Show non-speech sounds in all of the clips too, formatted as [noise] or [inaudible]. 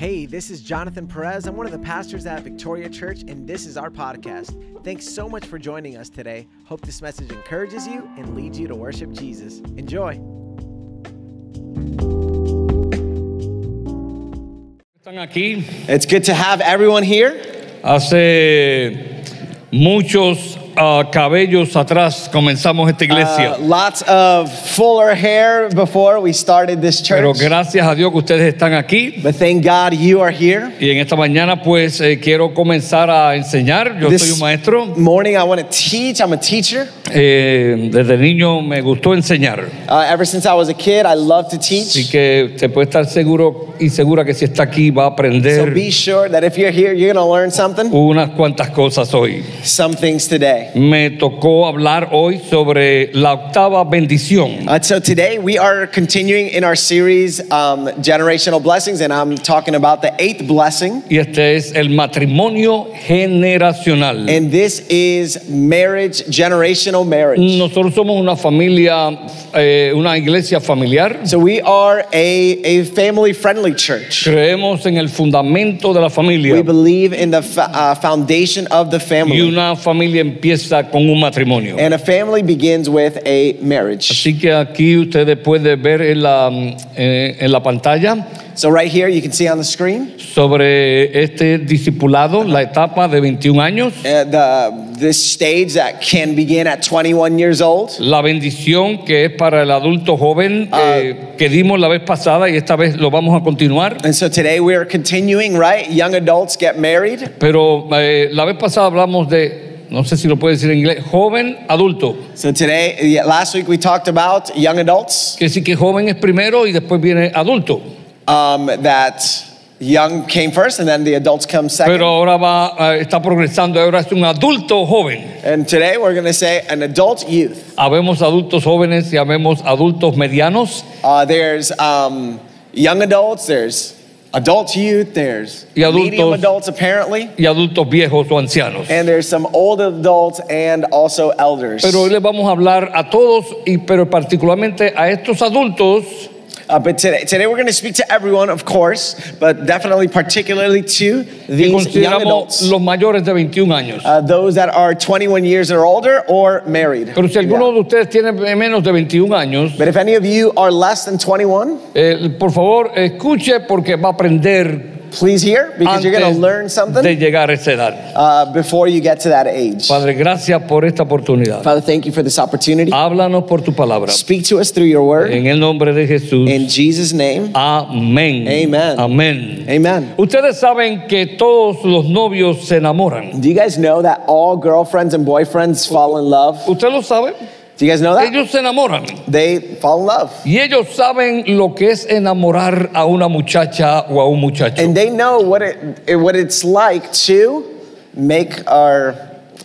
Hey, this is Jonathan Perez. I'm one of the pastors at Victoria Church, and this is our podcast. Thanks so much for joining us today. Hope this message encourages you and leads you to worship Jesus. Enjoy. Están aquí. It's good to have everyone here. Hace muchos cabellos atrás comenzamos esta iglesia. Uh, lots of fuller hair before we started this Pero church. gracias a Dios que ustedes están aquí. But thank God you are here. Y en esta mañana pues eh, quiero comenzar a enseñar. Yo This soy un maestro. morning I want to teach. I'm a teacher. Eh, desde niño me gustó enseñar. Uh, ever since I was a kid, I love to Así teach. que te puede estar seguro y segura que si está aquí va a So aprender be sure that if you're here, you're going to learn something, unas cuantas cosas hoy. some things today. Me tocó hablar hoy sobre la octava bendición. Uh, so today we are continuing in our series, um, Generational Blessings, and I'm talking about the eighth blessing. Y este es el matrimonio generacional. And this is marriage, generational marriage. Nosotros somos una familia, eh, una iglesia familiar. So we are a, a family friendly church. Creemos en el fundamento de la We familia. believe in the uh, foundation of the Y family. una familia empieza con un matrimonio. And a family begins with a marriage. Así que aquí ustedes pueden ver en la, eh, en la pantalla So right here you can see on the screen sobre este discipulado, la etapa de 21 años, uh, the, this stage that can begin at 21 years old. la bendición que es para el adulto joven eh, que dimos la vez pasada y esta vez lo vamos a continuar. And so today we are continuing, right? Young adults get married. Pero eh, la vez pasada hablamos de, no sé si lo puede decir en inglés, joven adulto. So today, last week we talked about young adults, Que sí que joven es primero y después viene adulto. um, that young came first and then the adults come second. Pero ahora va, eh, está progresando, ahora es un adulto joven. and today we're going to say an adult youth. Habemos adultos jóvenes y habemos adultos medianos Uh, there's um, young adults, there's adult youth, there's Y adultos. medium adults apparently, y adultos viejos o ancianos. and there's some old adults and also elders. Pero hoy les vamos a hablar a todos, y, pero particularmente a estos adultos Uh, but today, today we're going to speak to everyone, of course, but definitely particularly to these young adults. los mayores de 21 años. Uh, those that are 21 years or older or married. Pero si alguno Yeah. de ustedes tiene menos de 21 años, But if any of you are less than 21, eh, por favor escuche porque va a aprender please hear because you're going to learn de something llegar a esa edad. uh, before you get to that age. Padre, gracias por esta oportunidad. Father, thank you for this opportunity. Háblanos por tu palabra. Speak to us through your word. En el nombre de Jesús. In Jesus' name, Amén. Amen. Amén. amen. Ustedes saben que todos los novios se enamoran. Do you guys know that all girlfriends and boyfriends fall in love? ¿Usted lo sabe? Do you guys know that? Ellos se enamoran. They fall in love. Y ellos saben lo que es enamorar a una muchacha o a un muchacho. And they know what it what it's like to make our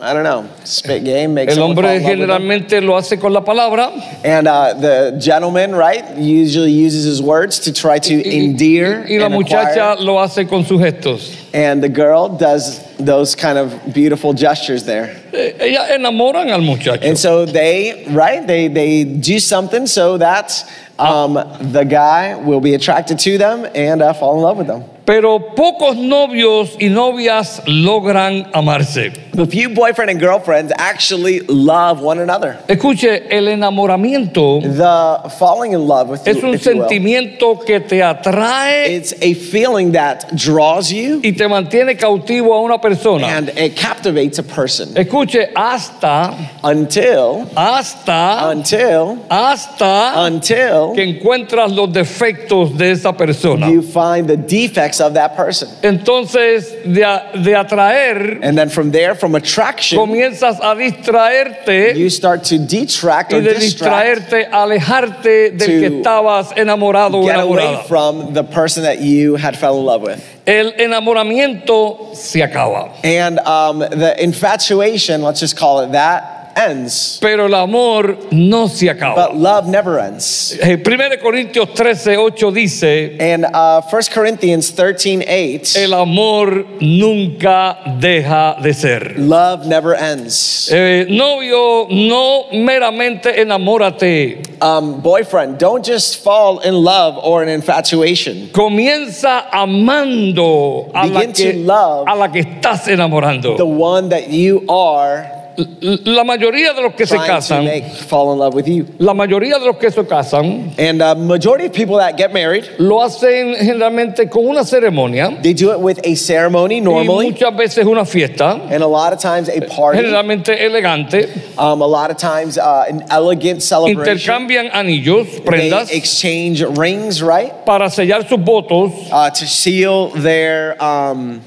I don't know spit game make El hombre in love with them. generalmente lo hace con la palabra And uh, the gentleman, right, usually uses his words to try to y, endear y la and muchacha acquire. lo hace con sus gestos. And the girl does those kind of beautiful gestures there. Ellas enamoran al muchacho. And so they, right, they, they do something so that um, the guy will be attracted to them and uh, fall in love with them. Pero pocos novios y novias logran amarse. But few boyfriend and girlfriends actually love one another. Escuche, el enamoramiento The falling in love with es you, un sentimiento que te atrae it's a feeling that draws you y te mantiene cautivo a una persona. and it captivates a person Escuche, hasta, until, hasta, until, hasta until que encuentras los defectos de esa persona. you find the defects of that person. Entonces, de, de atraer, And then from there, from attraction, comienzas a distraerte you start to detract y or de distract, distraerte, alejarte del To que estabas enamorado o get away from the person that you had fell in love with. El enamoramiento se acaba. And um, the infatuation, let's just call it that, ends, pero el amor no se acaba. but love never ends. Eh, 1 Corintios 13, 8 dice, And uh, 1 Corinthians 13 8, el amor nunca deja de ser. love never ends. Eh, novio, no meramente enamórate. Um, boyfriend, don't just fall in love or an infatuation. Comienza amando a la, Begin to que, love a la que estás enamorando. The one that you are La mayoría de los que se casan, make fall in love with you. la mayoría de los que se casan, And uh, majority of people that get married, lo hacen generalmente con una ceremonia. They do it with a ceremony y normally, muchas veces una fiesta, and a lot of times a party, generalmente elegante. um, a lot of times uh, an elegant celebration. Intercambian anillos, They prendas, exchange rings, right, para sellar sus votos. Uh, to seal their um,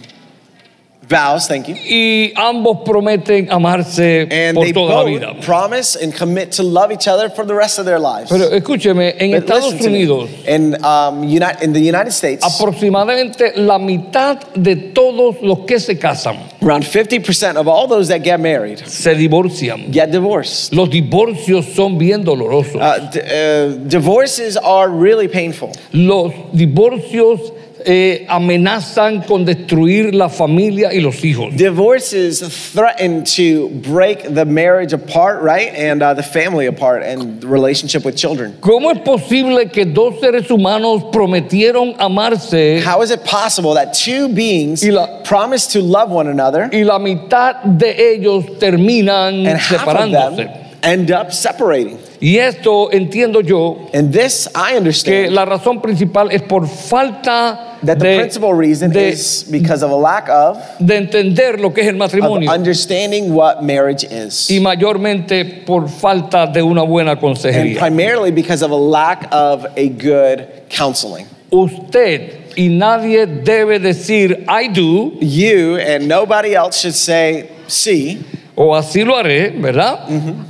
vows. Thank you. y ambos prometen amarse And por they toda la vida. promise and commit to love each other for the rest of their lives. Pero escúcheme, en But Estados listen to me. Unidos, in, um, Uni- in the United States, aproximadamente la mitad de todos los que se casan around 50% of all those that get married se divorcian. get divorced. Los divorcios son bien dolorosos. Uh, d- uh, divorces are really painful. Los divorcios eh, amenazan con destruir la familia y los hijos. Divorces threaten to break the marriage apart, right? And uh, the family apart and the relationship with children. ¿Cómo es posible que dos seres humanos prometieron amarse How is it possible that two beings la- promise to love one another y la mitad de ellos terminan and separándose? End up separating? Y esto entiendo yo And this, I que understand, la razón principal es por falta that the de, principal reason de- is because of a lack of, de entender lo que es el of matrimonio understanding what marriage is. y mayormente por falta de una buena And consejería. primarily because of a lack of a good counseling. Usted y nadie debe decir I do You and nobody else should say, see, o así lo haré, ¿verdad?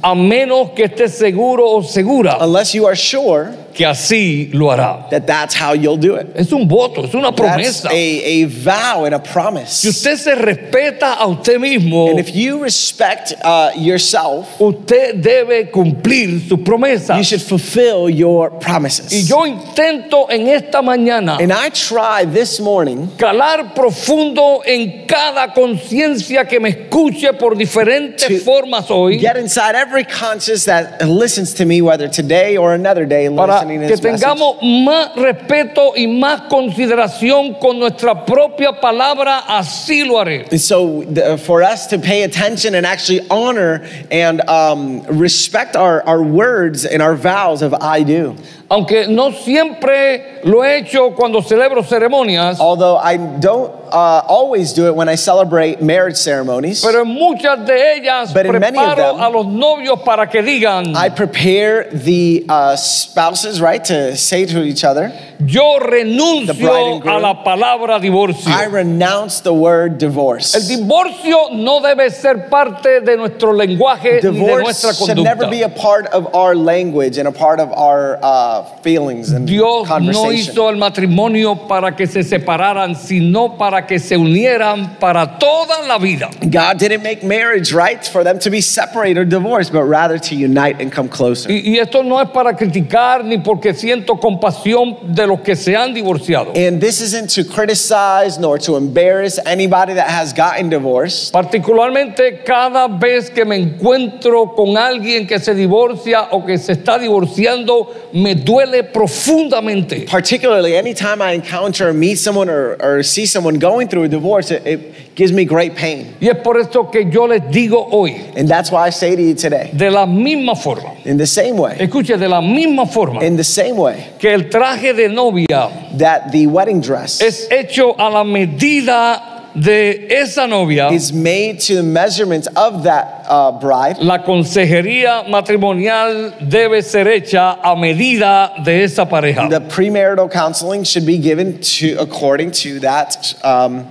A menos que esté seguro o segura unless you are sure que así lo hará. that that's how you'll do it. Es un voto, es una That's promesa. a, a vow and a Si promise. usted se respeta a usted mismo, And if you respect uh, yourself, usted debe cumplir sus you promesas. should fulfill your Y promises. yo intento en esta mañana And I try this morning calar profundo en cada conciencia que me escuche por diferentes To formas hoy get inside every conscience that listens to me, whether today or another day, para listening to que this message. más respeto y más consideración con nuestra propia palabra, así lo haré. And so, the, for us to pay attention and actually honor and um, respect our, our words and our vows of I do. Aunque no siempre lo he hecho cuando celebro ceremonias, Although I don't uh, always do it when I celebrate marriage ceremonies, pero en muchas de ellas But in many of preparo them, a los novios para que digan, I prepare the uh, spouses, right, to say to each other, yo and renuncio groom. a la palabra divorcio. I renounce the word El divorce. divorcio no debe ser parte de nuestro lenguaje ni de nuestra Divorce should never be conducta. a part of our language and a part of our uh, feelings and Dios no hizo el matrimonio para que se separaran, sino para que se unieran para toda la vida. God didn't make marriage right for them to be separated or divorced, but rather to unite and come closer. Y, y esto no es para criticar ni porque siento compasión de los que se han divorciado. And this isn't to criticize nor to embarrass anybody that has gotten divorced. Particularmente cada vez que me encuentro con alguien que se divorcia o que se está divorciando, me duele profundamente. Particularly, anytime I encounter or meet someone or, or see someone going through a divorce, it, it gives me great pain. Y es por esto que yo les digo hoy, And that's why I say to you today, de la misma forma, in the same way, escuche, de la misma forma in the same way que el traje de novia that the wedding dress es hecho a la medida de esa novia, is made to the measurements of that uh, bride, la consejería matrimonial debe ser hecha a medida de esa pareja. the premarital counseling should be given to according to that um,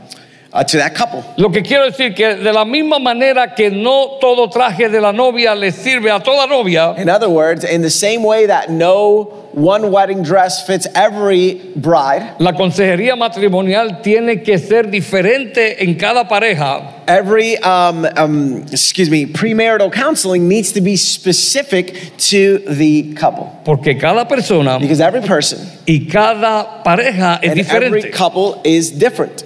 uh, to that couple. Lo que quiero decir que de la misma manera que no todo traje de la novia le sirve a toda novia, In other words, in the same way that no one wedding dress fits every bride. La consejería matrimonial tiene que ser diferente en cada pareja Every, um, um, excuse me, premarital counseling needs to be specific to the couple. porque cada persona Because every person y cada pareja es and every couple is different.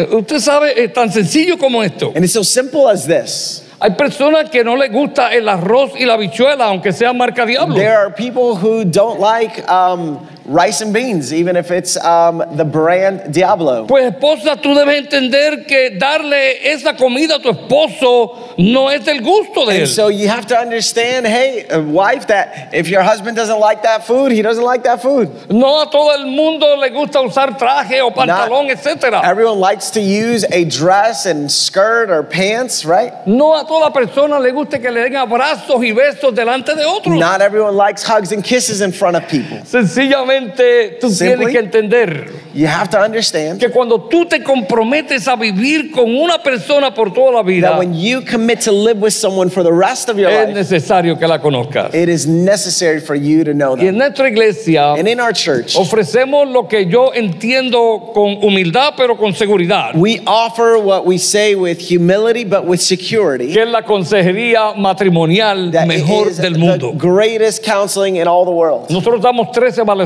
Eh, Usted sabe, es tan sencillo como esto. And it's so simple as this. Hay personas que no les gusta el arroz y la bichuela, aunque sea marca diablo. There are people who don't like um, rice and beans, even if it's um, the brand Diablo. Pues esposa, tú debes entender que darle esa comida a tu esposo no es del gusto de And él. so you have to understand, hey, wife, that if your husband doesn't like that food, he doesn't like that food. No a todo el mundo le gusta usar traje o pantalón, etcétera. Everyone likes to use a dress and skirt or pants, right? No a toda persona le gusta que le den abrazos y besos delante de otros. Not everyone likes hugs and kisses in front of people. Sencillamente tú Simply. tienes que entender You have to understand que cuando tú te comprometes a vivir con una persona por toda la vida, that when you commit to live with someone for the rest of your es life, necesario que la conozcas. it is necessary for you to know Y en nuestra iglesia And in our church, ofrecemos lo que yo entiendo con humildad, pero con seguridad, we offer what we say with humility but with security. que es la consejería matrimonial That mejor is del the mundo. greatest counseling in all the world. Nosotros damos tres evaluaciones.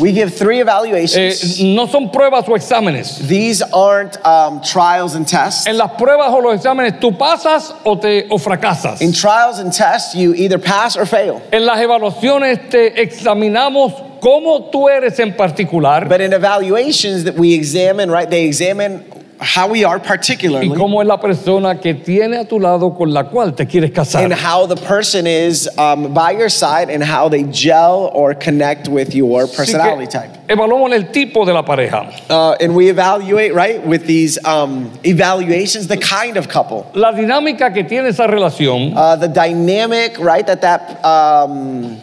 We give three Eh, evaluations. no son pruebas o exámenes. These aren't um, trials and tests. En las pruebas o los exámenes tú pasas o te o fracasas. In trials and tests, you either pass or fail. En las evaluaciones te examinamos cómo tú eres en particular But in evaluations that we examine, right, they examine how we are y particularly cómo es la persona que tiene a tu lado con la cual te quieres casar. and how the person is um, by your side and how they gel or connect with your Así personality type. Evaluamos el tipo de la pareja. Uh, and we evaluate, right, with these um, evaluations, the kind of couple, La dinámica que tiene esa relación, uh, the dynamic, right, that that, um,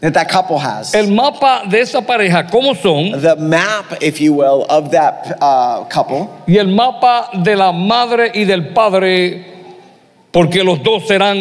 that that couple has. el mapa de esa pareja, cómo son, the map, if you will, of that uh, couple, y el mapa de la madre y del padre, porque los dos serán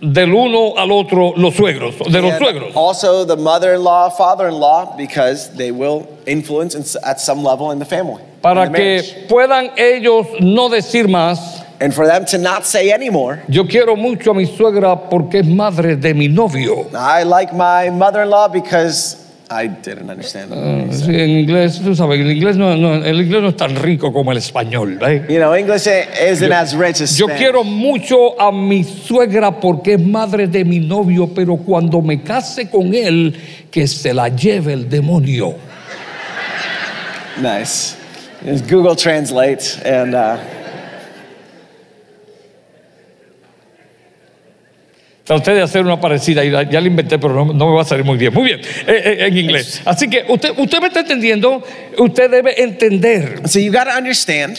del uno al otro los suegros, de los and suegros. also the mother-in-law, father-in-law, because they will influence in, at some level in the family, in Para the marriage. que puedan ellos no decir más, and for them to not say anymore. yo quiero mucho a mi suegra porque es madre de mi novio. I like my mother-in-law because I didn't understand. said. Sí, en inglés, tú sabes, el inglés no, no- el inglés no es tan rico como el español. ¿eh? You know, English isn't as rich as Yo Spanish. quiero mucho a mi suegra porque es madre de mi novio, pero cuando me case con él, que se la lleve el demonio. Nice. It's Google Translate and. Uh, Traté de hacer una parecida y ya la inventé, pero no, no me va a salir muy bien. Muy bien, eh, eh, en inglés. Así que usted, usted me está entendiendo, usted debe entender so you got to understand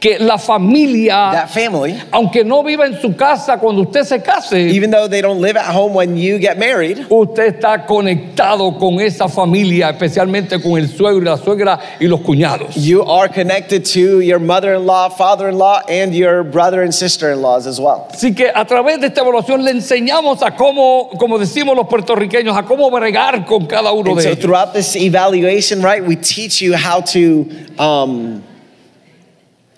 que la familia, that family, aunque no viva en su casa cuando usted se case, even though they don't live at home when you get married, usted está conectado con esa familia, especialmente con el suegro y la suegra y los cuñados. you are connected to your mother-in-law, father-in-law, and your brother and sister-in-laws as well. Así que a través de esta evaluación le enseñamos a cómo, como decimos los puertorriqueños, a cómo bregar con cada uno And de so ellos. throughout this evaluation, right, we teach you how to um,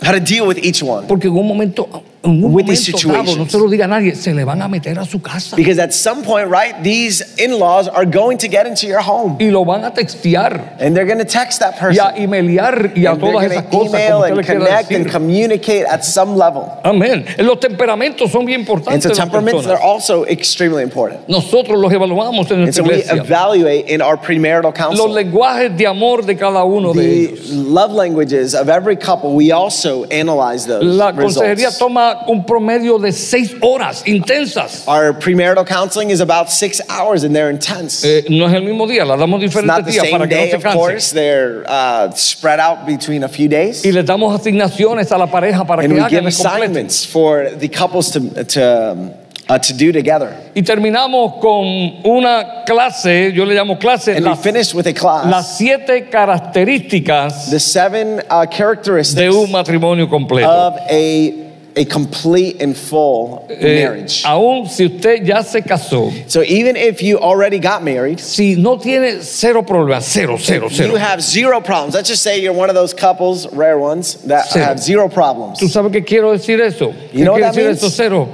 how to deal with each one. Porque en un momento, With these no situations. se lo diga a nadie, se le van a meter a su casa Because at some point, right, these in-laws are going to get into your home y lo van a textear and they're going to text that person. a emailear y a And they're todas going esas to cosas email and connect and communicate at some level. Amén. Los temperamentos son bien And importantes. so en temperaments are also extremely important. Nosotros los evaluamos en And so nuestra we iglesia. evaluate in our premarital Los counseling. lenguajes de amor de cada uno de The ellos. love languages of every couple, we also analyze those La consejería results. toma un promedio de seis horas intensas. Our premarital counseling is about six hours and they're intense. Eh, no es el mismo día, la damos diferentes días para que no se of canse. course. They're uh, spread out between a few days. Y le damos asignaciones a la pareja para And que we hagan assignments for the couples to, to, um, uh, to do together. Y terminamos con una clase, yo le llamo clase, And las, finish with a class. las siete características the seven uh, de characteristics un matrimonio completo. of a a complete and full Eh, marriage. aún si usted ya se casó, So even if you already got married, si no tiene cero problemas, cero, cero, you have zero problems. Let's just say you're one of those couples, rare ones, that Zero. have zero problems. ¿Tú sabes qué quiero decir eso? ¿Qué You know what that decir means? eso cero?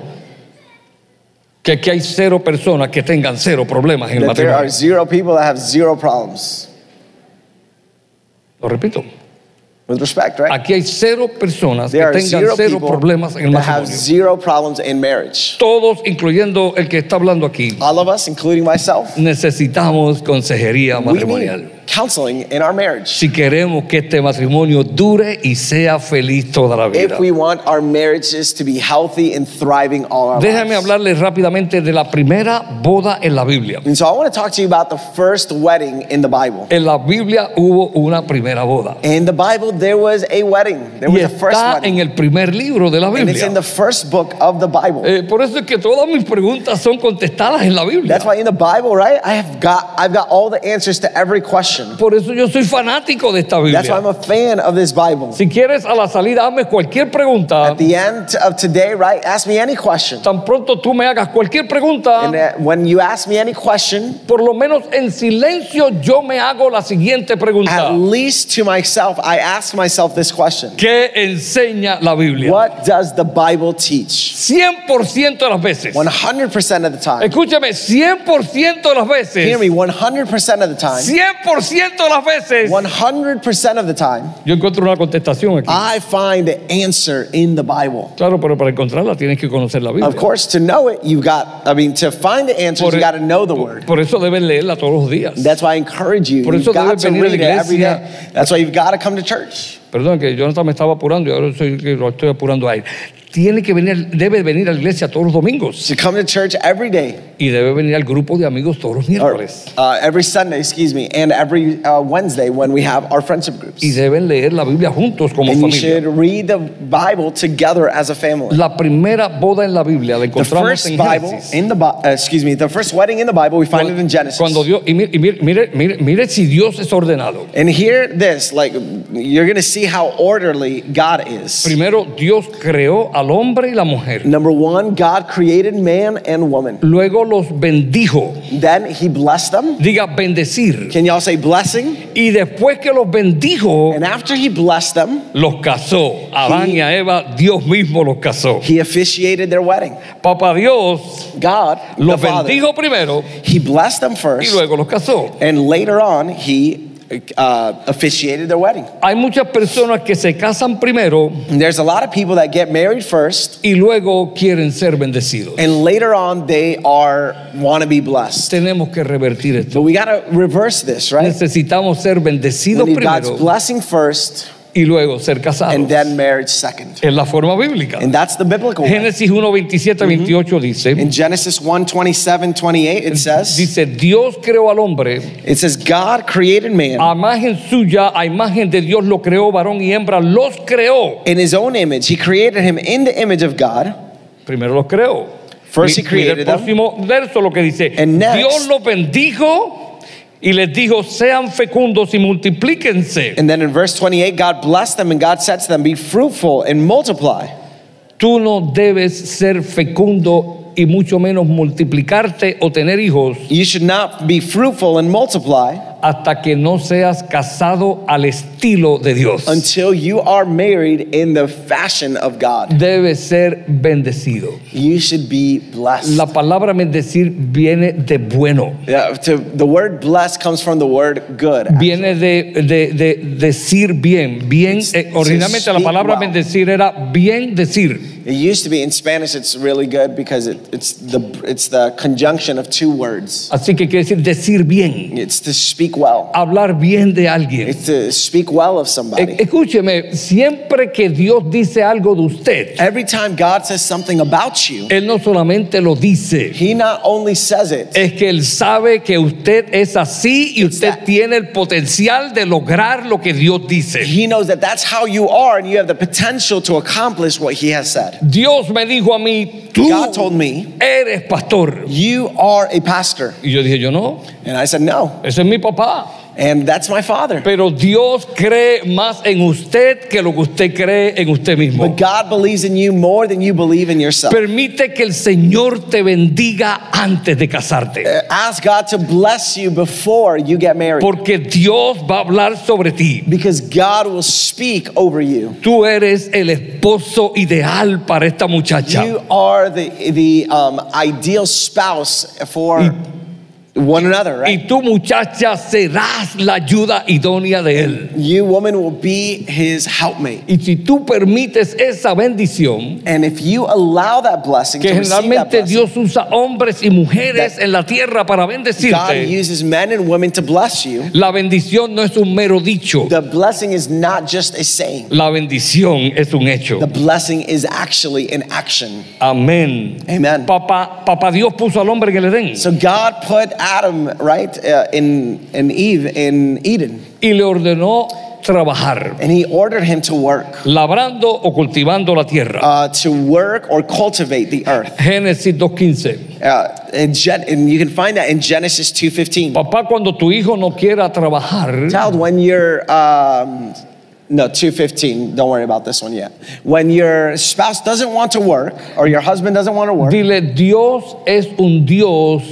Que aquí hay cero personas que tengan cero problemas en el That there are zero people that have zero problems. Lo repito. With respect, right? Aquí hay cero personas que There are tengan zero cero problemas en el have matrimonio. zero problems in marriage. Todos, incluyendo el que está hablando aquí, All of us, including myself, necesitamos consejería matrimonial. Counseling in our marriage. Si queremos que este matrimonio dure y sea feliz toda la vida. If we want our marriages to be healthy and thriving all our Déjame lives. hablarles rápidamente de la primera boda en la Biblia. And so I want to talk to you about the first wedding in the Bible. En la Biblia hubo una primera boda. In the Bible, there was a wedding. There Y was a first está wedding. en el primer libro de la And it's in Biblia. the first book of the Bible. Eh, por eso es que todas mis preguntas son contestadas en la Biblia. That's why in the Bible, right, I have got I've got all the answers to every question. Por eso yo soy fanático de esta That's why I'm Biblia. a fan of this Bible. Si quieres a la salida, hazme cualquier pregunta. At the end of today, right, ask me any question. Tan pronto tú me hagas cualquier And pregunta, uh, when you ask me any question, por lo menos en silencio yo me hago la siguiente at pregunta. least to myself, I ask myself this question. ¿Qué enseña la Biblia? What does the Bible teach? 100% de las veces. 100% of the time. Escúchame, 100% de las veces. Hear me, 100% of the time. 100% de las veces. 100% of the time, Yo encuentro una contestación aquí. I find the answer in the Bible. Claro, pero para encontrarla tienes que conocer la Biblia. Of course, to know it, you've got, I mean, to find the answers, Por, you got to know the word. por eso debes leerla todos los días. That's why I encourage you. Por You've eso got debes to venir a la read it every iglesia. day. That's why you've got to come to church. Perdón, que Jonathan me estaba apurando y ahora soy lo estoy apurando a él. Tiene que venir, debe venir a la iglesia todos los domingos To come to church every day, y debe venir al grupo de amigos todos los or miércoles. uh, every Sunday, excuse me, and every uh, Wednesday when we have our friendship groups. Y deben leer la Biblia juntos como And you familia. should read the Bible together as a family. La primera boda en la Biblia la The encontramos first en Bible Génesis. in the Bi- uh, excuse me, the first wedding in the Bible, we find it in Genesis. Cuando Dios, y mire, y mire, mire, mire, mire si Dios es ordenado. And hear this, like you're gonna see how orderly God is. Primero, Dios creó al hombre y la mujer. Number one, God created man and woman. Luego los bendijo. Then He blessed them. Diga bendecir. Can y'all say blessing? Y después que los bendijo, And after He blessed them, los casó. Adán y a Eva, Dios mismo los casó. He officiated their wedding. Papá Dios God, the los Father, bendijo primero He blessed them y first, luego los casó. and later on He uh, officiated their wedding. Hay muchas personas que se casan primero And there's a lot of people that get married first, y luego quieren ser bendecidos. and later on they are want to be blessed. Tenemos que revertir esto. But we got to reverse this, right? Necesitamos ser bendecidos need God's blessing first, y luego ser casados. and then marriage second. Es la forma bíblica. And that's the biblical way. Génesis 1, 27, 28 dice, In Genesis 1 27, 28, it says, dice, Dios creó al hombre, it says, God created man a imagen suya, a imagen de Dios lo creó, varón y hembra, los creó. in his own image. He created him in the image of God. Primero los creó. First he mira el created them. próximo verso lo que dice, And next- Dios los bendijo y les dijo, sean fecundos y multiplíquense. And then in verse 28, God blessed them and God said to them, Be fruitful and multiply. Tú no debes ser fecundo y mucho menos multiplicarte o tener hijos You should not be fruitful and multiply hasta que no seas casado al estilo de Dios. until you are married in the fashion of God. Debes ser bendecido. You should be blessed. La palabra bendecir viene de bueno. Yeah, to, the word blessed comes from the word good. Viene de, de- de decir bien. Bien, eh, originalmente la palabra well. bendecir era bien decir. It used to be in Spanish. It's really good because it, it's the it's the conjunction of two words. Así que quiere decir decir bien. It's to speak well. Hablar bien de alguien. It's to speak well of somebody. Escúcheme, siempre que Dios dice algo de usted, Every time God says something about you, Él no solamente lo dice, He not only says it, es que Él sabe que usted es así y usted that- tiene el potencial de lograr lo que Dios dice. He knows that that's how you are, and you have the potential to accomplish what He has said. Dios me dijo a mí, tú God told me, eres pastor. You are a pastor. Y yo dije, yo no, And I said, No. ese es mi papá. And that's my father. Pero Dios cree más en usted que lo que usted cree en usted mismo. But God believes in you more than you believe in yourself. Permite que el Señor te bendiga antes de casarte. Ask God to bless you before you get married. Porque Dios va a hablar sobre ti. Because God will speak over you. Tú eres el esposo ideal para esta muchacha. You are the, the um, ideal spouse for one another, right? Y tú muchacha serás la ayuda idónea de él. You, woman, will be his helpmate. Y si tú permites esa bendición, And if you allow that blessing que to receive that generalmente blessing, Dios usa hombres y mujeres en la tierra para God bendecirte, uses men and women to bless you. la bendición no es un mero dicho, The blessing is not just a saying. la bendición es un hecho. The blessing is actually an action. Amén. Amen. Papá, papá Dios puso al hombre en el Edén So God put Adam, right, uh, in, in Eve in Eden, y le ordenó trabajar, and he ordered him to work, labrando o cultivando la tierra. uh, to work or cultivate the earth. Génesis 2.15. Uh, in Gen- and you can find that in Genesis 2.15. Papá, cuando tu hijo no quiera trabajar, Child, when you're, um, no, 2.15, don't worry about this one yet. When your spouse doesn't want to work, or your husband doesn't want to work, dile, Dios es un Dios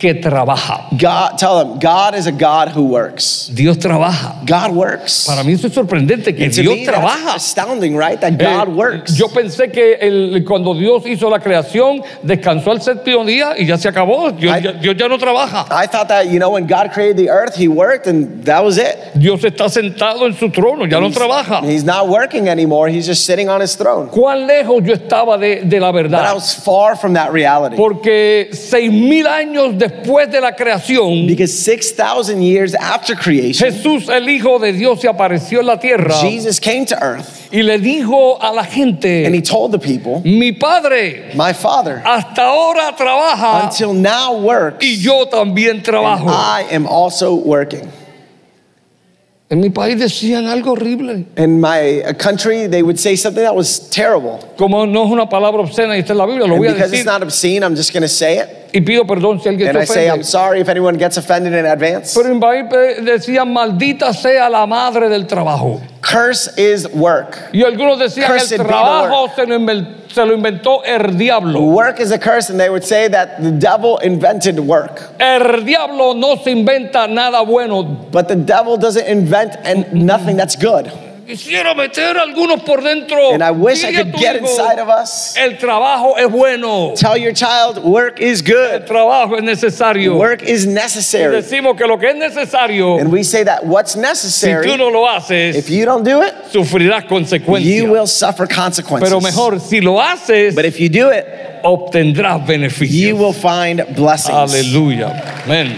que trabaja. God, tell them, God is a God who works. Dios trabaja. God works. Para mí eso es sorprendente que And Dios me, trabaja. astounding, right? That Eh, God works. Yo pensé que el- cuando Dios hizo la creación, descansó el séptimo día y ya se acabó. Dios, I- ya, Dios ya no trabaja. I thought that, you know, when God created the earth, He worked and that was it. Dios está sentado en su trono, ya no He's- trabaja. He's not working anymore. He's just sitting on His throne. ¿Cuán lejos yo estaba de, de la But I verdad? was far from that reality. Porque seis mil años después de la creación, Because 6,000 years after creation, Jesús, el Hijo de Dios, se apareció en la tierra Jesus came to earth y le dijo a la and gente, He told the people, mi Padre My Father, hasta ahora trabaja until now works, y yo también and trabajo. I am also working. En mi país decían algo horrible. In my uh, country, they would say something that was terrible. Como no es una palabra obscena y está en la Biblia, lo And voy a because decir it's not obscene, I'm just going to say it. Y pido perdón si alguien And I se say, I'm ofende. sorry if anyone gets offended in advance. Pero en eh, decían, maldita sea la madre del trabajo. Curse is work. Y algunos decían, Cursed el the trabajo se lo, inven- se lo inventó el diablo. Work is a curse, and they would say that the devil invented work. El diablo no se inventa nada bueno. But the devil doesn't invent and nothing that's good. Quisiera meter algunos por dentro. And I wish I could get hijo, inside of us. El trabajo es bueno. Tell your child work is El good. trabajo es necesario. Work is Y necessary. decimos que lo que es necesario, And we say that what's si tú necessary, no lo haces, if you don't do it, sufrirás you consecuencias. will suffer consequences. Pero mejor, si lo haces, But if you do it, obtendrás you beneficios. will find blessings. Aleluya. Amén.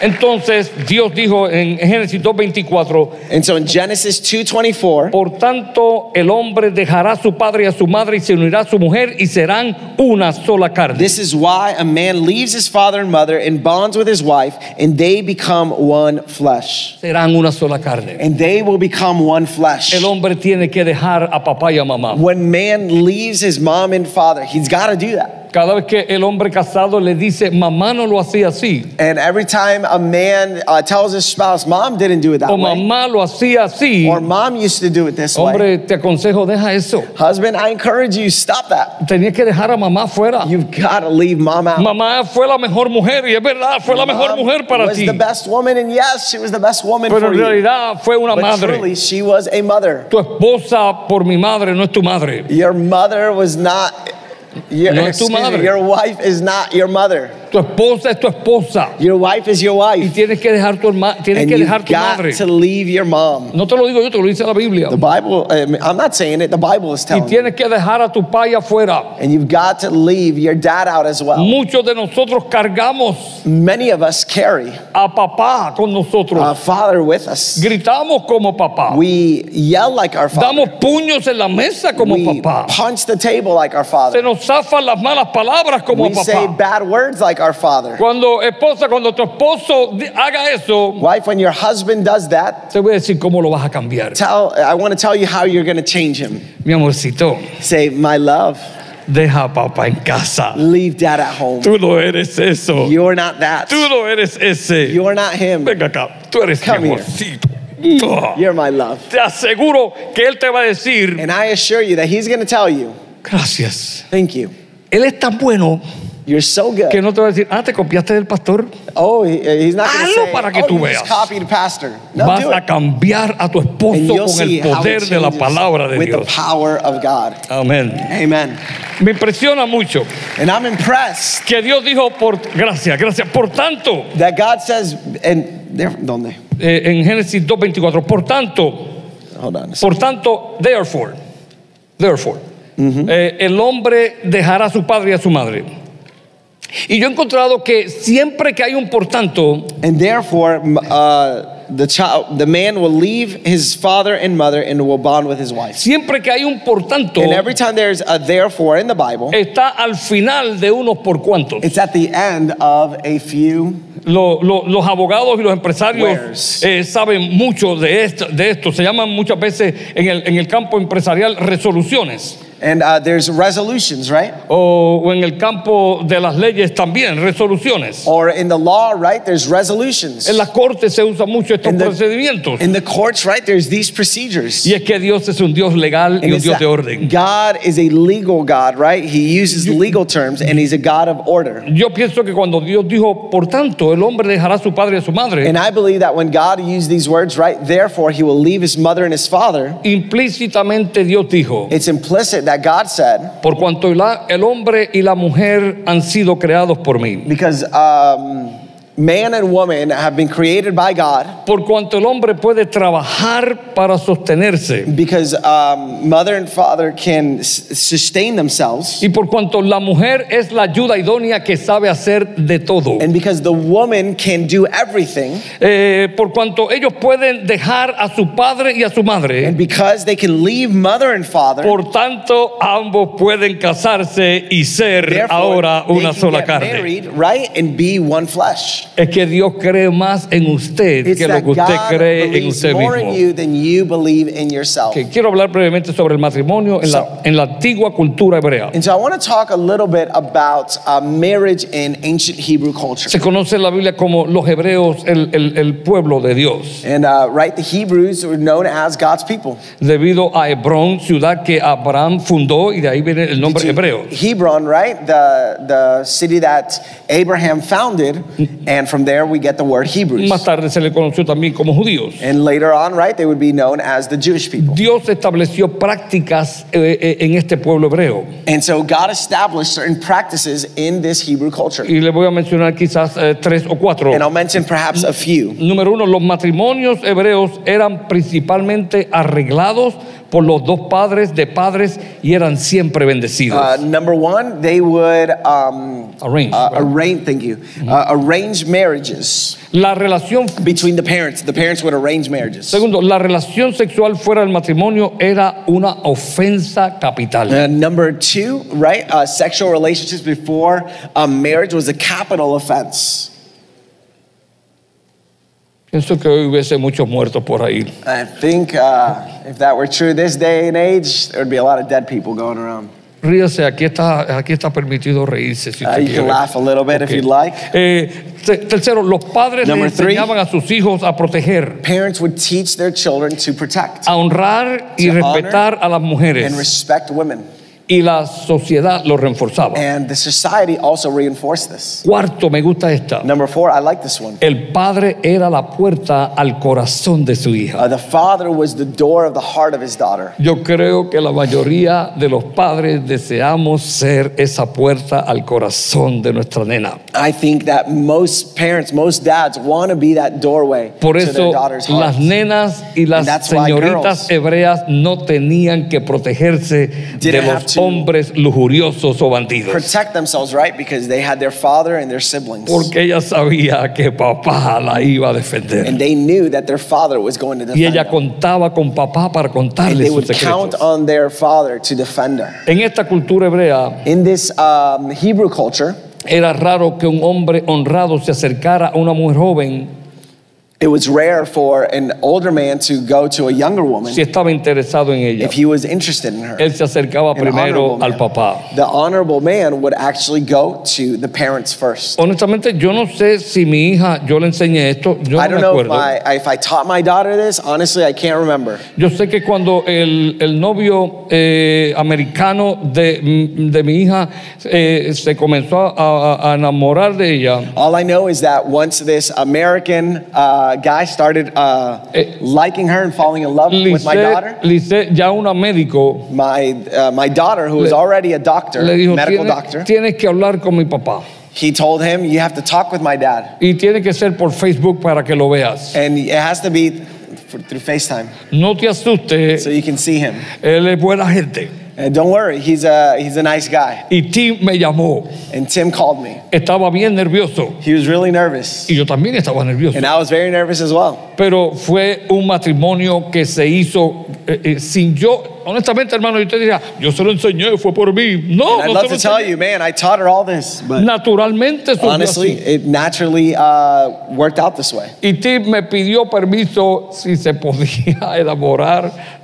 Entonces Dios dijo en Génesis 2:24, And so in Genesis 2:24, por tanto el hombre dejará a su padre y a su madre y se unirá a su mujer y serán una sola carne. this is why a man leaves his father and mother and bonds with his wife, and they become one flesh. Serán una sola carne. And they will become one flesh. El hombre tiene que dejar a papá y a mamá. When man leaves his mom and father, he's got to do that. Cada vez que el hombre casado le dice, mamá no lo hacía así, And every time a man uh, tells his spouse, "Mom didn't do it that o way," mamá lo hacía así, or "Mom used to do it this way," hombre, te aconsejo, deja eso. husband, I encourage you, stop that. Tenías que dejar a mamá fuera. You've got to leave mom out. Mamá fue la mejor mujer y es verdad, fue la mejor Mom mujer para was ti. the best woman, and yes, she was the best woman Pero for en you. realidad fue una But madre. truly, she was a mother. Tu esposa por mi madre no es tu madre. Your mother was not. Your, No es tu excuse me, madre. your wife is not your mother. Tu esposa es tu esposa. Your wife is your Y wife, tienes que dejar tu herma- tienes and que dejar tu got madre. to leave your mom. No te lo digo yo, te lo dice la Biblia. The Bible. um, I'm not saying it. The Bible is Y telling you. tienes que dejar a tu pai afuera. And you've got to leave your dad out as well. Muchos de nosotros cargamos Many of us carry a papá con a nosotros. father with us. Gritamos como papá. We yell like our father. Damos puños en la mesa como We papá. punch the table like our Se father. nos zafan las malas palabras como We say papá. bad words like our father. Cuando esposa, cuando tu esposo haga eso, Wife, when your husband does that, te voy a decir cómo lo vas a cambiar. tell I want to tell you how you're going to change him. Mi amorcito, Say, "My love, Deja a papá en casa. Leave dad at home. Tú no eres eso. You're not that. Tú no eres ese. You're not him. Venga acá. Tú eres Come mi here. amorcito. Ah. You're my love. Te aseguro que él te va a decir And I assure you that he's going to tell you, gracias. thank you. Él es tan bueno You're so good. que no te va a decir, ah, te copiaste del pastor. Oh, he- he's not Hazlo say, para que oh, tú you just veas. copied pastor. No, Vas do a cambiar a tu And esposo you'll con see el how poder de la changes palabra de with the Dios. power of God. Amén. Amen. Me impresiona mucho And I'm impressed que Dios dijo por gracias, gracias. Por tanto, that God says, and there, eh, en Génesis 2:24, por tanto, Hold on. a second. por tanto, therefore, therefore, eh, el hombre dejará a su padre y a su madre. Y yo he encontrado que siempre que hay un por tanto, And therefore, uh, the child, the man will leave his father and mother and will bond with his wife. siempre que hay un por tanto, And every time there's a therefore in the Bible, está al final de unos por cuantos. it's at the end of a few. Lo- lo- los abogados y los empresarios eh, saben mucho de esto, de esto. Se llaman muchas veces en el, en el campo empresarial resoluciones. And uh, there's resolutions, right? O, o en el campo de las leyes también, resoluciones. Or in the law, right? There's resolutions. En las cortes se usan mucho estos In the- procedimientos. In the courts, right? There's these procedures. Y es que Dios es un Dios legal y un Dios de orden. God is a legal God, right? He uses legal terms and he's a God of order. Yo pienso que cuando Dios dijo, por tanto, el hombre dejará a su padre y a su madre, And I believe that when God used these words, right, therefore he will leave his mother and his father, implícitamente Dios dijo, it's implicit that God said, por cuanto el hombre y la mujer han sido creados por mí. because um, man and woman have been created by God, Por cuanto el hombre puede trabajar para sostenerse. because um, mother and father can sustain themselves, Y por cuanto la mujer es la ayuda idónea que sabe hacer de todo. and because the woman can do everything, Eh, por cuanto ellos pueden dejar a su padre y a su madre. and because they can leave mother and father, Por tanto, ambos pueden casarse y ser therefore ahora una can sola carne. married, right, and be one flesh. Es que Dios cree más en usted It's que lo que usted God cree en usted mismo. you you. Que quiero hablar brevemente sobre el matrimonio en, la, So- en la antigua cultura hebrea. And so I want to talk a little bit about uh, marriage in ancient Hebrew culture. Se conoce en la Biblia como los hebreos, el, el- el pueblo de Dios, And uh, right, the Hebrews were known as God's people. debido a Hebrón, ciudad que Abraham fundó y de ahí viene el nombre hebreo. Hebron, right? The, the city that Abraham founded. And from there we get the word Hebrews. Más tarde se le conoció también como judíos. And later on, right, they would be known as the Jewish people. Dios estableció prácticas eh, eh, en este pueblo hebreo. And so God established certain practices in this Hebrew culture. Y le voy a mencionar quizás eh, tres o cuatro. And I'll mention perhaps a few. Número uno, los matrimonios hebreos eran principalmente arreglados por los dos padres de padres y eran siempre bendecidos. Uh, number one, they would um, Arrange, uh, right? arrange. Thank you. Uh, arrange marriages La relación, between the parents. The parents would arrange marriages. segundo, la relación sexual fuera del matrimonio era una ofensa capital. Uh, number two, right? Uh, sexual relationships before um, marriage was a capital offense. Pienso que hoy hubiese muchos muertos por ahí. I think uh, if that were true this day and age, there would be a lot of dead people going around. Ríase, aquí está, aquí está permitido reírse si Uh, you can quiere. laugh a little bit if Ok. you'd like. Eh, te- tercero, los padres le enseñaban a sus hijos a proteger, Parents would teach their children to protect a honrar y To respetar a las and mujeres. respect women. Y la sociedad lo reforzaba. And the society also reinforced this. Cuarto, me gusta esta. Number four, I like this one. El padre era la puerta al corazón de su hija. Uh, the father was the door of the heart of his daughter. Yo creo que la mayoría de los padres deseamos ser esa puerta al corazón de nuestra nena. I think that most parents, most dads want to be that doorway Por to their eso daughter's heart. las nenas y las señoritas hebreas no tenían que protegerse de Didn't have los hombres lujuriosos o bandidos. protect themselves, right? Because they had their father and their siblings. Porque ella sabía que papá la iba a defender. And they knew that their father was going to Y defend ella them. contaba con papá para And contarle they sus would count secretos. on their father to defend her. En esta cultura hebrea In this um, Hebrew culture, era raro que un hombre honrado se acercara a una mujer joven it was rare for an older man to go to a younger woman si estaba interesado en ella. if he was interested in her. Él se acercaba An primero al man. papá. The honorable man would actually go to the parents first. Honestamente, yo no sé si mi hija, yo le enseñé esto, yo I no don't know if, my, if I taught my daughter this. Honestly, I can't remember. Yo sé que cuando el, el novio eh, americano de, de mi hija eh, se comenzó a, a enamorar de ella, All I know is that once this American uh, guy started uh, Eh, liking her and falling in love with my daughter, Lisette, ya una médico, my, uh, my daughter, who was already a doctor, le dijo, medical "Tienes- doctor, tienes que hablar con mi papá. he told him, You have to talk with my dad. Y tiene que ser por Facebook para que lo veas. And it has to be through FaceTime No te asustes, so you can see him. él es buena gente. And don't worry, he's a, he's a nice guy. Y Tim me llamó, And Tim called me. estaba bien nervioso. He was really nervous. Y yo también estaba nervioso. And I was very nervous as well. Pero fue un matrimonio que se hizo eh, eh, sin yo, honestamente hermano, yo te diría, yo se lo enseñé, fue por mí. No, no love se lo to tell enseñé. you, man, I taught her all this. But Naturalmente honestly, así. it naturally uh, worked out this way. Y Tim me pidió permiso si se podía [laughs] enamorar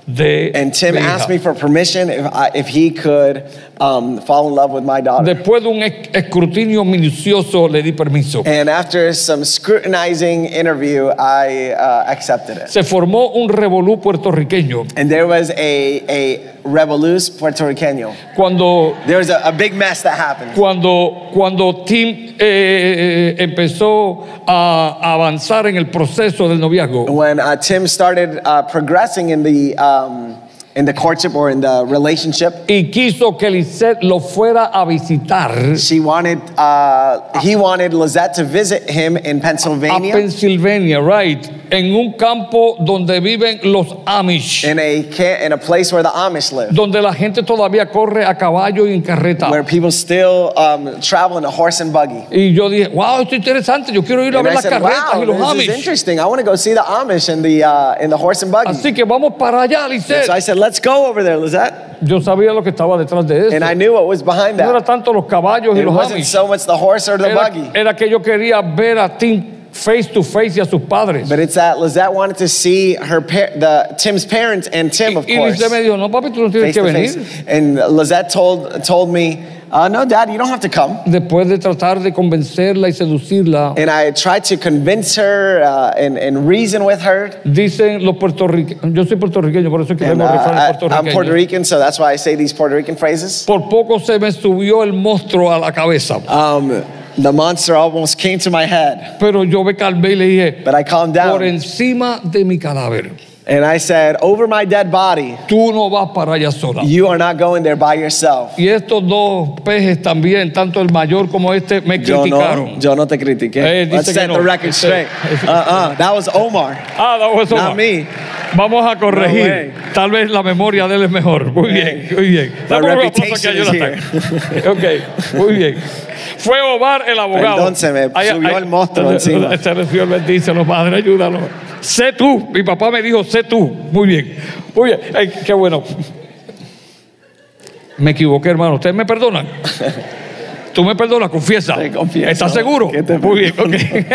And Tim asked me for permission if, I, if he could um, fall in love with my daughter. Después de un escrutinio minucioso le di permiso. And after some scrutinizing interview, I uh, accepted it. Se formó un revolú puertorriqueño And there was a, a revoluz puertorriqueño. cuando There was a, a big mess that happened. Cuando, cuando Tim eh, empezó a avanzar en el proceso del noviazgo, When uh, Tim started uh, progressing in the, um, in the courtship or in the relationship, y quiso que Lisette lo fuera a visitar she wanted, uh, he wanted Lizette to visit him in a Pennsylvania Pennsylvania, right, en un campo donde viven los Amish, in a, in a place where the Amish live. donde la gente todavía corre a caballo y en carreta. where people still um, travel in a horse and buggy. Y yo dije, wow, esto es interesante, yo quiero ir a And ver I las said, carretas wow, y los this is Amish. interesting. I want to go see the Amish in the, uh, in the horse and buggy. Así que vamos para allá, Lisette. So I said, let's go over there, Lizette. Yo sabía lo que estaba detrás de eso. And I knew what was behind No era that. tanto los caballos y It los wasn't Amish. so much the horse or the era, buggy, era que yo quería ver a Tim face to face y a sus padres. but it's that Lizette wanted to see her par- the Tim's parents and Tim, of y course, me dijo, no papi, tú no tienes face que venir. And Lizette told told me, uh, "No, Dad, you don't have to come." Después de tratar de convencerla y seducirla, And I tried to convince her uh, and, and reason with her. dicen los puertorriqueños, yo soy puertorriqueño, por eso es que And, uh, I, I'm. Puerto Rican, so that's why I say these Puerto Rican phrases. Por poco se me subió el monstruo a la cabeza. Um, the monster almost came to my head, Pero yo me calmé y le dije, but I calmed down. por encima de mi cadáver, And I said, Over my dead body, tú no vas para allá sola. you are not going there by yourself. Y estos dos pejes también, tanto el mayor como este, me Yo no, criticaron. yo no te critiqué. Eh, Let's set no. the record Ese- straight. Uh-uh, that was Omar. Ah, no, eso Not no. me. Vamos a corregir. No. Tal vez la memoria de él es mejor. Muy bien, muy bien. My Dame un aplauso aquí a reputation Jonathan. [laughs] Ok, muy bien. Fue Omar el abogado. Se me subió el monstruo [laughs] encima. Se le subió el bendícelo, padre, ayúdalo. Sé tú. Mi papá me dijo, sé tú. Muy bien. Muy bien. Ay, qué bueno. Me equivoqué, hermano. ¿Ustedes me perdonan? Tú me perdonas, confiesa. Te confieso. ¿Estás seguro? Que te Muy bien. [laughs]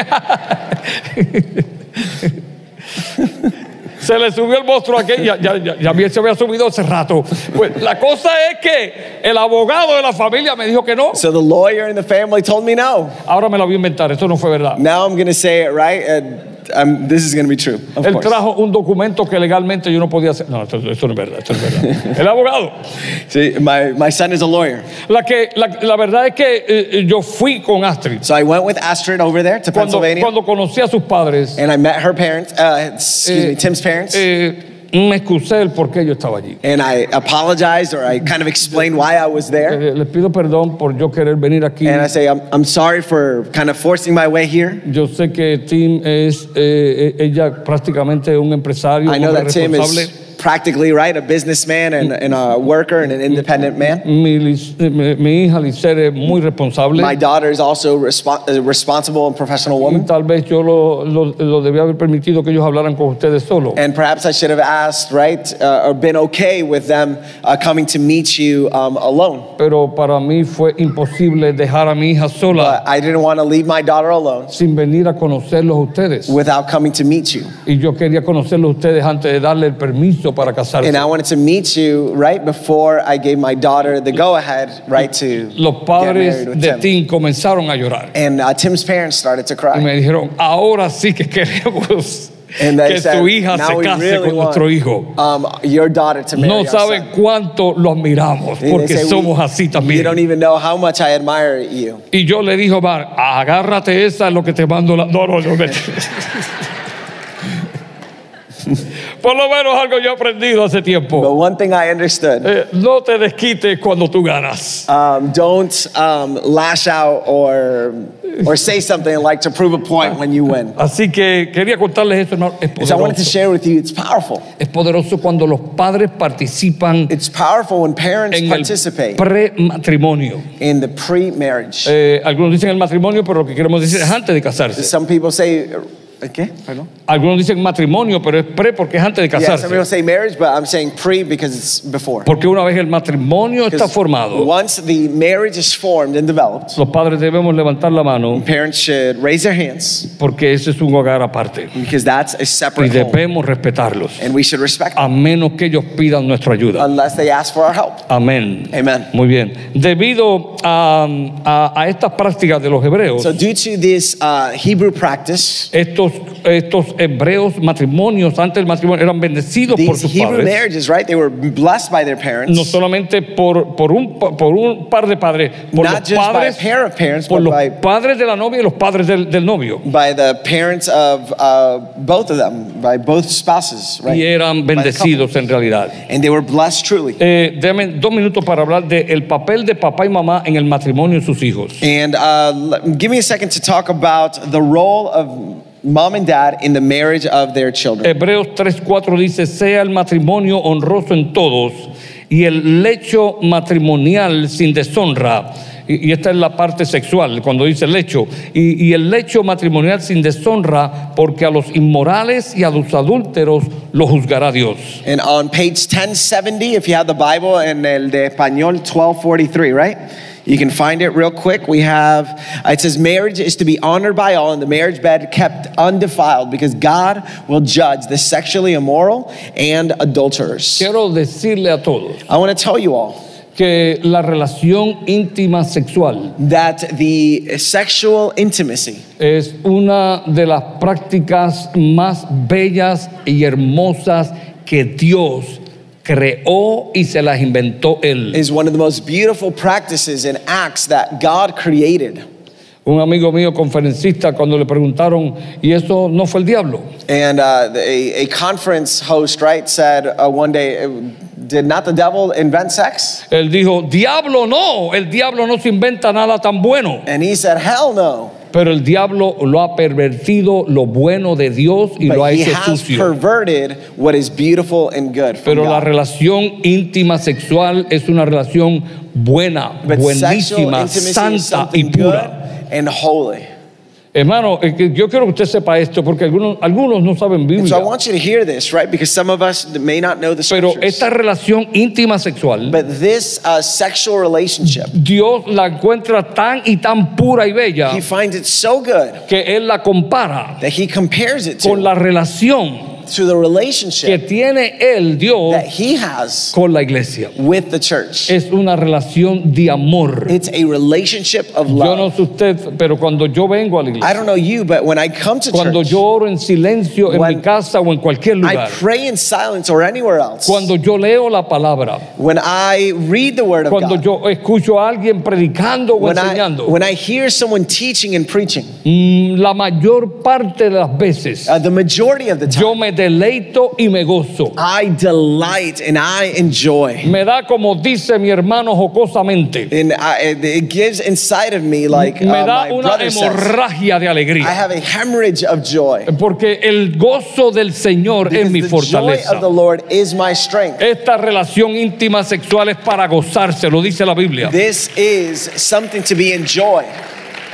Se le subió el monstruo a aquella, ya, ya, ya se había subido hace rato. Pues la cosa es que el abogado de la familia me dijo que no. So the lawyer in the family told me no. Ahora me la voy a inventar, esto no fue verdad. Now I'm going to say it right. Uh, um, this is going to be true. Of Él course. trajo un documento que legalmente yo no podía hacer. No, esto, esto no es verdad, esto no es verdad. [laughs] El abogado. See, my, my son is a lawyer. La, que, la, la verdad es que eh, yo fui con Astrid. So I went with Astrid over there to Cuando, Pennsylvania. cuando conocí a sus padres, and I met her parents, uh, excuse Eh, me, Tim's parents. eh, me excusé el por qué yo estaba allí. and I apologized or I kind of explained why I was there. Les pido perdón por yo querer venir aquí. And I say, I'm, I'm sorry for kind of forcing my way here. Yo sé que Tim es, eh, eh, ella prácticamente un empresario, I un know hombre that Tim is practically, right, a businessman and, and a worker and an independent man. Mi, mi- mi hija Lizer es muy responsable. My daughter is also respo- a responsible and professional y woman. tal vez yo lo, lo, lo debía haber permitido que ellos hablaran con ustedes solo. And perhaps I should have asked, right, uh, or been okay with them uh, coming to meet you um, alone. Pero para mí fue imposible dejar a mi hija sola But I didn't want to leave my daughter alone sin venir a conocerlos ustedes. without coming to meet you. Y yo quería conocerlos ustedes antes de darle el permiso para casarse. And I wanted to meet you right before I gave my daughter the go ahead, right, to Los get padres married with de Tim. Comenzaron a llorar. And uh, Tim's parents started to Y cry. me dijeron, ahora sí que queremos And they que said, su hija se case really con nuestro hijo. um, your daughter to marry No saben cuánto lo admiramos, And porque say, somos "We- así You también. don't even know how much I admire you. Y yo le dije Omar, agárrate esa, es lo que te mando la... No, no, yo me... [laughs] [laughs] Por lo menos algo yo he aprendido hace But tiempo. one thing I understood Eh, no te desquites cuando tú ganas. um, don't um, lash out or, or say something like to prove a point when you win. Así que quería contarles eso, hermano. Es So I wanted to poderoso. share with you, it's powerful. Es poderoso cuando los padres participan It's powerful when parents en el participate prematrimonio. in the pre-marriage. Eh, algunos dicen el matrimonio, pero lo que queremos decir es antes de casarse. Some people say, ¿qué? Perdón. Algunos dicen matrimonio, pero es pre porque es antes de Yeah, some people casarse. say marriage, but I'm saying pre because it's before. Porque una vez el matrimonio está formado, Once the marriage is formed and developed, los padres debemos levantar la mano parents should raise their hands porque ese es un hogar aparte because that's a y separate home. debemos respetarlos And we should respect them a menos que ellos pidan nuestra ayuda. unless they ask for our help. Amén. Amen. Muy bien. Debido a, a- a estas prácticas de los hebreos, So, due to this uh, Hebrew practice, estos, estos hebreos matrimonios antes del matrimonio eran bendecidos por these sus Hebrew padres. marriages, right? They were blessed by their No parents, solamente por, por, un, por un par de padres, por not los padres, pair of parents, por los by, padres de la novia y los padres del, del novio. by the parents of uh, both of them, by both spouses, right? Y eran bendecidos en realidad. And they were blessed truly. Eh, déjame dos minutos para hablar del papel de papá y mamá en el matrimonio de sus hijos. And uh, give me a second to talk about the role of mom and dad in the marriage of their children. Hebreos 3:4 dice, sea el matrimonio honroso en todos y el lecho matrimonial sin deshonra. Y, y esta es la parte sexual, cuando dice lecho. Y, y el lecho matrimonial sin deshonra, porque a los inmorales y a los adúlteros lo juzgará Dios. And on page 1070, if you have the Bible in el de español 1243, right? You can find it real quick. We have, uh, it says, marriage is to be honored by all and the marriage bed kept undefiled because God will judge the sexually immoral and adulterers. Quiero decirle a todos I want to tell you all que la relación íntima sexual that the sexual intimacy es una de las prácticas más bellas y hermosas que Dios creó y se las inventó Él. is one of the most beautiful practices and acts that God created. Un amigo mío conferencista cuando le preguntaron, ¿y eso no fue el diablo? And uh, a, a conference host, right, said uh, one day, Did not the devil invent sex? Él dijo, diablo no, el diablo no se inventa nada tan bueno, And he said, Hell no. Pero el diablo lo ha pervertido lo bueno de Dios y lo ha But he hecho sucio. perverted what is beautiful and good. From Pero la God. relación íntima sexual es una relación buena, But buenísima, santa y pura. and holy. Hermano, yo quiero que usted sepa esto porque algunos, algunos no saben And so Biblia. I want you to hear this, right? Because some of us may not know the Pero scriptures. esta relación íntima sexual, But this uh, sexual relationship, Dios la encuentra tan y tan pura y bella he finds it so good que Él la compara that he compares it con to, la relación to the que relationship tiene Él, Dios, that he has con la iglesia. with the church. Es una relación de amor. It's a relationship of Yo no love. sé usted, pero cuando yo vengo a la I iglesia, don't know you, but when I come to cuando church, yo oro en silencio en When mi casa o en cualquier I lugar, pray in silence or anywhere else. cuando yo leo la palabra, When I read the word of cuando God. yo escucho a alguien predicando o When I, enseñando, when I hear someone teaching and preaching, mm, la mayor parte de las veces uh, the majority of the yo time, me deleito y me gozo. I delight and I enjoy. Me da como dice mi hermano jocosamente. And I, it- gives inside of me, like Me uh, da my una brother says, hemorragia de I alegría. have a hemorrhage of joy. Porque el gozo del Señor es Because mi the joy fortaleza. of the Lord is my strength. Esta relación íntima sexual es para gozarse, lo dice la Biblia. This is something to be enjoyed.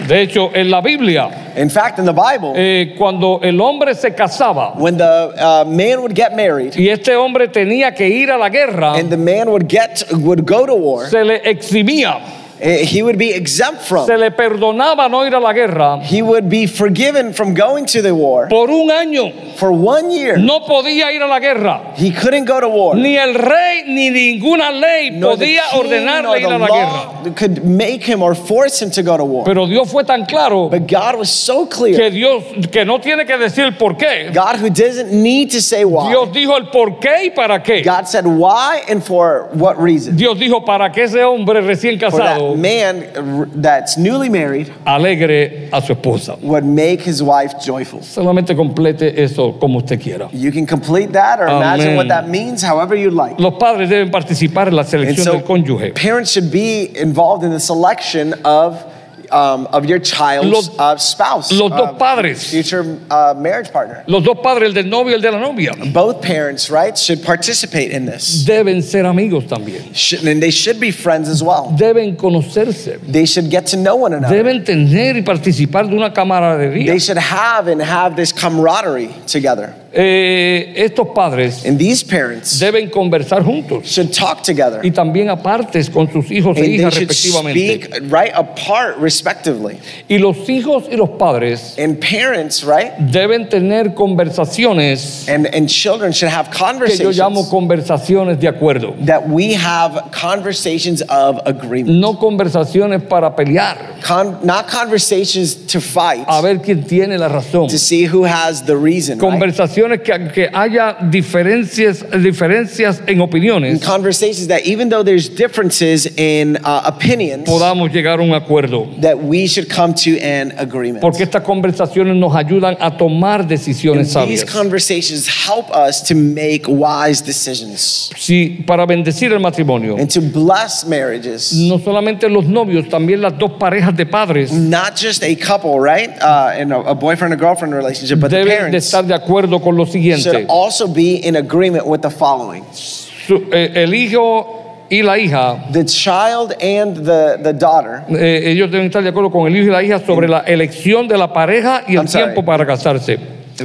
De hecho, en la Biblia, In fact, in the Bible, eh, cuando el hombre se casaba when the uh, man would get married y este hombre tenía que ir a la guerra, and the man would get would go to war, se le eximía, he would be exempt from. se le perdonaba no ir a la guerra He would be forgiven from going to the war por un año. for one year. No podía ir a la guerra. He couldn't go to war. Ni el rey ni ninguna ley Nor podía ordenarle ir a la guerra. could make him or force him to go to war. Pero Dios fue tan claro But God was so clear. que Dios, que no tiene que decir el por qué. God who doesn't need to say why. Dios dijo el por qué y para qué. God said why and for what reason. Dios dijo para que ese hombre recién casado man that's newly married alegre a su esposa. would make his wife joyful. Solamente complete eso como usted quiera. You can complete that or imagine what that means however you'd like. Los padres deben participar en la selección so del cónyuge. parents should be involved in the selection of um, of your child's Los- uh, spouse, los dos uh, padres. future uh, marriage partner. Los dos padres, el del novio y el de la novia, Both parents, right, should participate in this. deben ser amigos también. Should, and they should be friends as well. Deben conocerse. They should get to know one another. Deben tener y participar de una camaradería. They should have and have this camaraderie together. Eh, estos padres And these parents deben conversar juntos should talk together. y también apartes con sus hijos e And they hijas should respectivamente. speak right apart, respectively. Y los hijos y los padres And parents, right, deben tener conversaciones and, and children should have que yo llamo conversations conversaciones de acuerdo. that we have conversations of agreement. No conversaciones para pelear, Con, not conversations to fight, a ver quién tiene la razón. to see who has the reason. right? Conversaciones que, que haya diferencias, diferencias en opiniones, conversations that even though there's differences in uh, opinions, podamos llegar a un acuerdo. that we should come to an agreement. Porque estas conversaciones nos ayudan a tomar decisiones these sabias. conversations help us to make wise decisions Si para bendecir el matrimonio, and to bless marriages. no solamente los novios, también las dos parejas de padres Not just a couple, right? Uh, in a, a boyfriend and girlfriend relationship, but the deben de parents estar de acuerdo con lo should siguiente. also be in agreement with the following Su- eh, el hijo y la hija, the child and the, the daughter. eh, ellos deben estar de acuerdo con el hijo y la hija sobre la elección de la pareja y el I'm sorry. tiempo para casarse.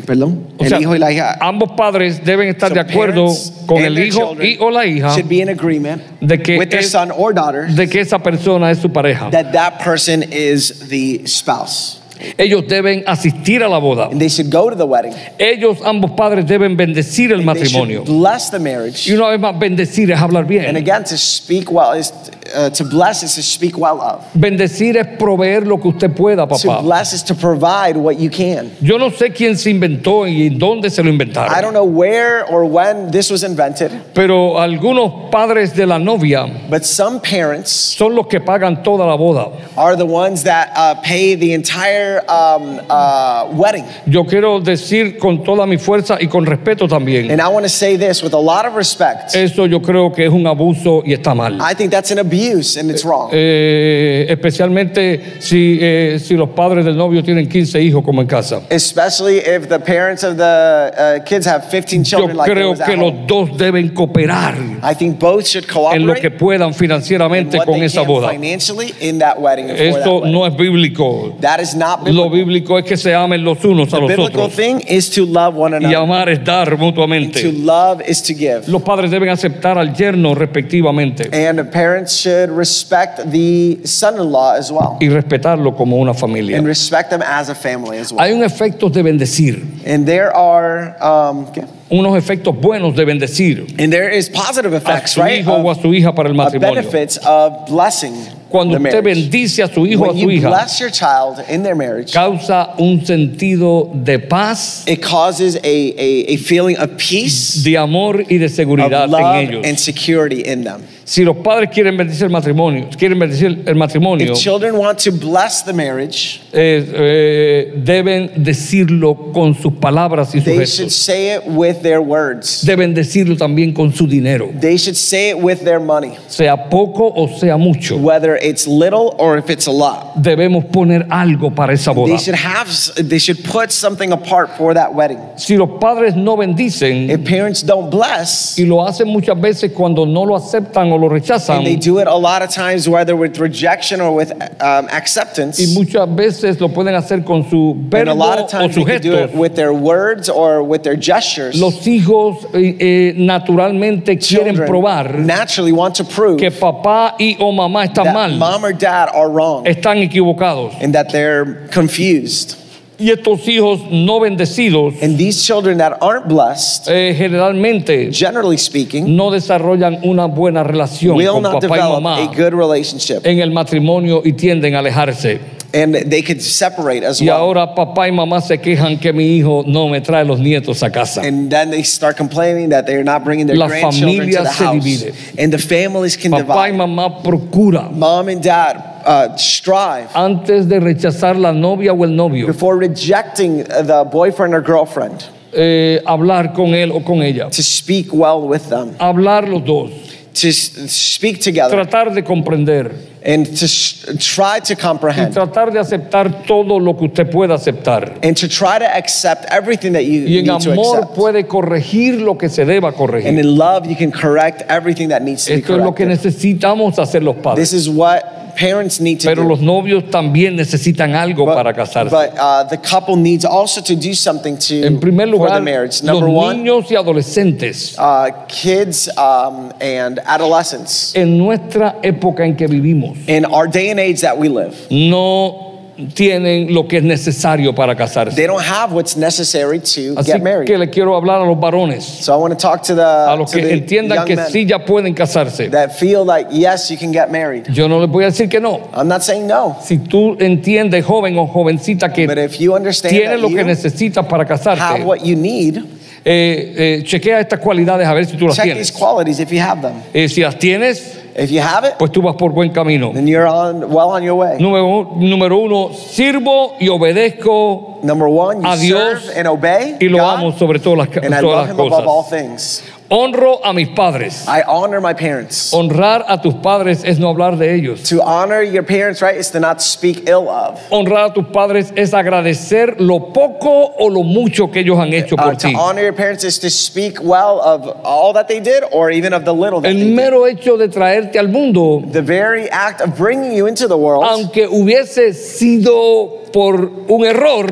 Perdón. O El sea, hijo y la hija. ambos padres deben estar So de acuerdo parents con el hijo y o la hija should be in agreement de que with their es- son or daughter de que esa persona es su pareja. that that person is the spouse. Ellos deben asistir a la boda. And they should go to the wedding. Ellos, ambos padres, deben bendecir el And they should matrimonio. bless the marriage. Y una vez más, bendecir es hablar And bien. again, to speak well is uh, to bless is to speak well of. Bendecir es proveer lo que usted pueda, To papá. bless is to provide what you can. Yo no sé quién se inventó y dónde se lo I inventaron. don't know where or when this was invented, Pero algunos padres de la novia but some parents son los que pagan toda la boda. are the ones that uh, pay the entire um, uh, wedding. Yo quiero decir con toda mi fuerza y con respeto también. And I want to say this with a lot of respect. Eso yo creo que es un abuso y está mal. I think that's an abuse and it's wrong. Eh, especialmente si, eh, si los padres del novio tienen 15 hijos como en casa. Especially if the parents of the uh, kids have 15 Yo children like there creo que los home. dos deben cooperar I think both should en lo que cooperate puedan in financieramente what con they esa can boda. financially in that wedding that Esto wedding. no es bíblico. That is not Lo biblical. bíblico es que se amen los unos a The los biblical otros. thing is to love one Y another. amar es dar To mutuamente. love is to give. Los padres deben aceptar al yerno respectivamente And the parents should respect the son-in-law as well. y respetarlo como una familia. And respect them as a family as well. Hay un efecto de bendecir, And there are, um, ¿qué? unos efectos buenos de bendecir and there is positive a effects, su right? hijo o a su hija para el matrimonio. benefits of blessing. Cuando usted bendice a su hijo o a su hija, bless your child in their marriage, causa un sentido de paz, it causes a, a, a feeling of peace, de amor y de of seguridad en love, ellos. and security in them. Si los padres quieren bendecir el matrimonio, quieren bendecir el matrimonio, If children want to bless the marriage, eh, eh, deben decirlo con sus palabras y sus they should say it with their words. Deben decirlo también con su dinero, They should say it with their money, sea poco o sea mucho. whether it's little or if it's a lot. Debemos poner algo para esa boda. They should have, they should put something apart for that wedding. Si los padres no bendicen If parents don't bless, y lo hacen muchas veces cuando no lo aceptan o lo rechazan, and they do it a lot of times, whether with rejection or with um, y acceptance, muchas veces lo pueden hacer con su and a verbo lot of o times sus they do it with their words or with their gestures. Los hijos eh, eh, naturalmente quieren Children probar naturally want to prove que papá y o mamá están that mal, mom or dad are wrong están equivocados. and that they're confused. Y estos hijos no bendecidos And these children that aren't blessed, eh, generalmente generally speaking, no desarrollan una buena relación will con not papá y develop mamá a good relationship. en el matrimonio y tienden a alejarse. And they could separate as Y well. ahora papá y mamá se quejan que mi hijo no me trae los nietos a casa. And then they start complaining that they're not bringing their La grandchildren to the se house. divide. And the families can Papá y mamá procura Mom and dad uh, strive antes de rechazar la novia o el novio before rejecting the boyfriend or girlfriend eh, hablar con él o con ella. to speak well with them, Hablar los dos, to speak together, tratar de comprender and to sh- try to y comprehend. tratar de aceptar todo lo que usted pueda aceptar. And to try to accept everything that you Y en need to accept. puede corregir lo que se deba And in love, you can correct everything that needs to be Esto es lo que corrected. necesitamos hacer los This is what parents need to Pero do. los novios también necesitan algo para But, casarse. but uh, the couple needs also to do something to En primer for the lugar, marriage. los Number one, niños y adolescentes uh, kids um, and adolescents. en nuestra época en que vivimos In our day and age that we live, no tienen lo que es necesario para casarse. they don't have what's necessary to Así get married. que le quiero hablar a los varones, So I want to talk to the, a los to que the entiendan que sí ya pueden casarse. that feel like yes, you can get married. Yo no les voy a decir que no. I'm not saying no, Si tú entiendes, joven o jovencita, que but if you understand tienes lo que necesitas para have casarte, what you need, eh, eh, chequea estas cualidades a ver si tú las check these tienes. qualities if you have them. Eh, si las tienes, If you have it, pues tú vas por buen camino. then you're on well on your way. Número, número uno, sirvo y obedezco Number one, you a Dios serve and obey y lo God, amo sobre todas las, and I todas love las Him above all cosas. things. Honro a mis padres. I honor my parents. Honrar a tus padres es no hablar de ellos. To honor your parents, right, is to not speak ill of. Honrar a tus padres es agradecer lo poco o lo mucho que ellos han hecho Uh, por to ti. honor your parents is to speak well of all that they did, or even of the little that El they did. mero hecho de traerte al mundo, The very act of bringing you into the world, aunque hubiese sido por un error,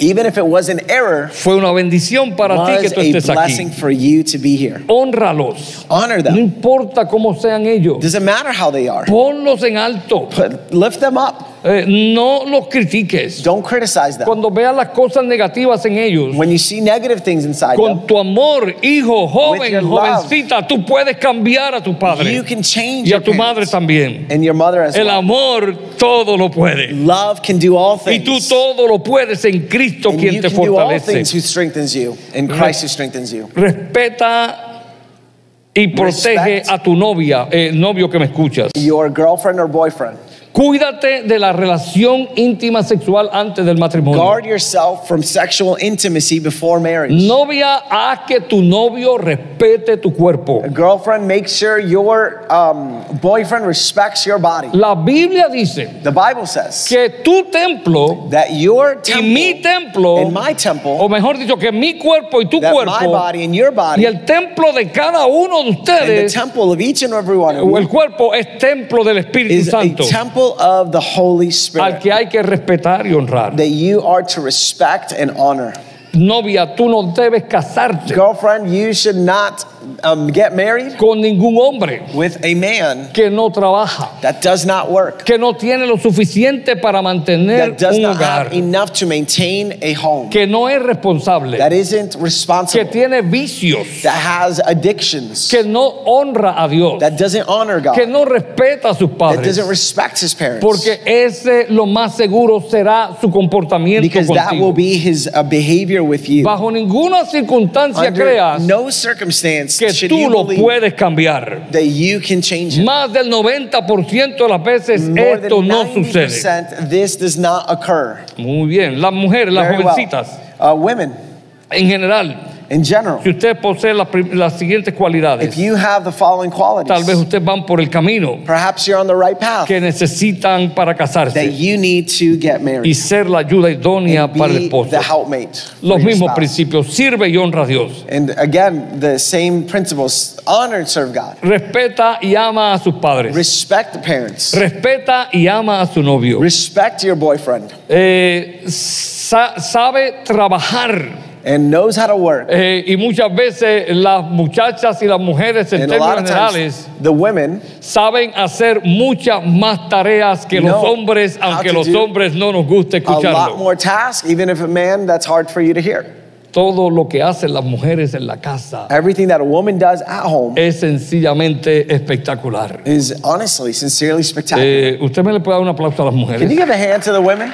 even if it was an error, fue una bendición para ti que was tú a estés blessing aquí. for you to be here. Honralos. Honor them. No importa cómo sean ellos. Doesn't matter how they are. Ponlos en alto. Put, lift them up. Eh, no los critiques. Don't criticize them. Cuando veas las cosas negativas en ellos, When you see negative things inside them, con tu amor, hijo, joven, love, jovencita, tú puedes cambiar a tu padre you can change y a tu madre también. and your mother as El well. amor todo lo puede. Love can do all Y things. tú todo lo puedes en Cristo and quien you te can do all things fortalece. who strengthens you, and Christ who strengthens you. Respeta y protege Respect. a tu novia, eh, novio que me escuchas. Your girlfriend or boyfriend. Cuídate de la relación íntima sexual antes del matrimonio. Guard yourself from sexual intimacy before marriage. Novia, haz que tu novio respete tu cuerpo. Girlfriend, make sure your um, boyfriend respects your body. La Biblia dice The Bible says que tu templo that your y mi temple templo, and my o temple, mejor dicho, que mi cuerpo y tu that my cuerpo, body and your y body, el templo de cada uno de and the ustedes, temple of each and every one of o el cuerpo es templo del Espíritu is a Santo, temple of the Holy al Spirit que hay que respetar y honrar. that you are to respect and honor. Novia, tú no debes casarte Girlfriend, you should not um, get married con ningún hombre with a man que no trabaja, that does not work, que no tiene lo suficiente para mantener that does un not hogar, have enough to maintain a home, que no es responsable, that isn't que responsible, tiene vicios, that has addictions, que no honra a Dios, that doesn't honor God, que no respeta a sus that padres. doesn't respect his parents. Porque ese lo más seguro será su comportamiento because that contigo. will be his uh, behavior with you. Bajo ninguna circunstancia Under creas no circumstance que tú lo puedes cambiar. Más del 90% de las veces More esto no sucede. 90% this does not occur. Muy bien, las mujeres, las Very well. jovencitas, Uh, women, en general, in general, si usted posee las, prim- las siguientes cualidades, if you have the following tal vez qualities, ustedes van por el camino perhaps you're on the right path que necesitan para that casarse you need to get y married. ser la ayuda idónea and para el esposo. the helpmate. Los mismos principios, sirve y honra a Dios. And again, the same principles honor and serve God. Respeta y ama a sus padres. Respect the parents. Respeta y ama a su novio. Respect your boyfriend Eh, sa- sabe trabajar. And knows how to work. Eh, y muchas veces las muchachas y las mujeres en And términos generales times, the women saben hacer muchas más tareas que los know hombres, how aunque los hombres no nos guste a lot escucharlo. more tasks, even if a man, that's hard for you to hear. Todo lo que hacen las mujeres en la casa Everything that a woman does at home es sencillamente espectacular. is honestly, sincerely spectacular. Eh, usted me le puede dar un aplauso a las Can mujeres. you give a hand to the women?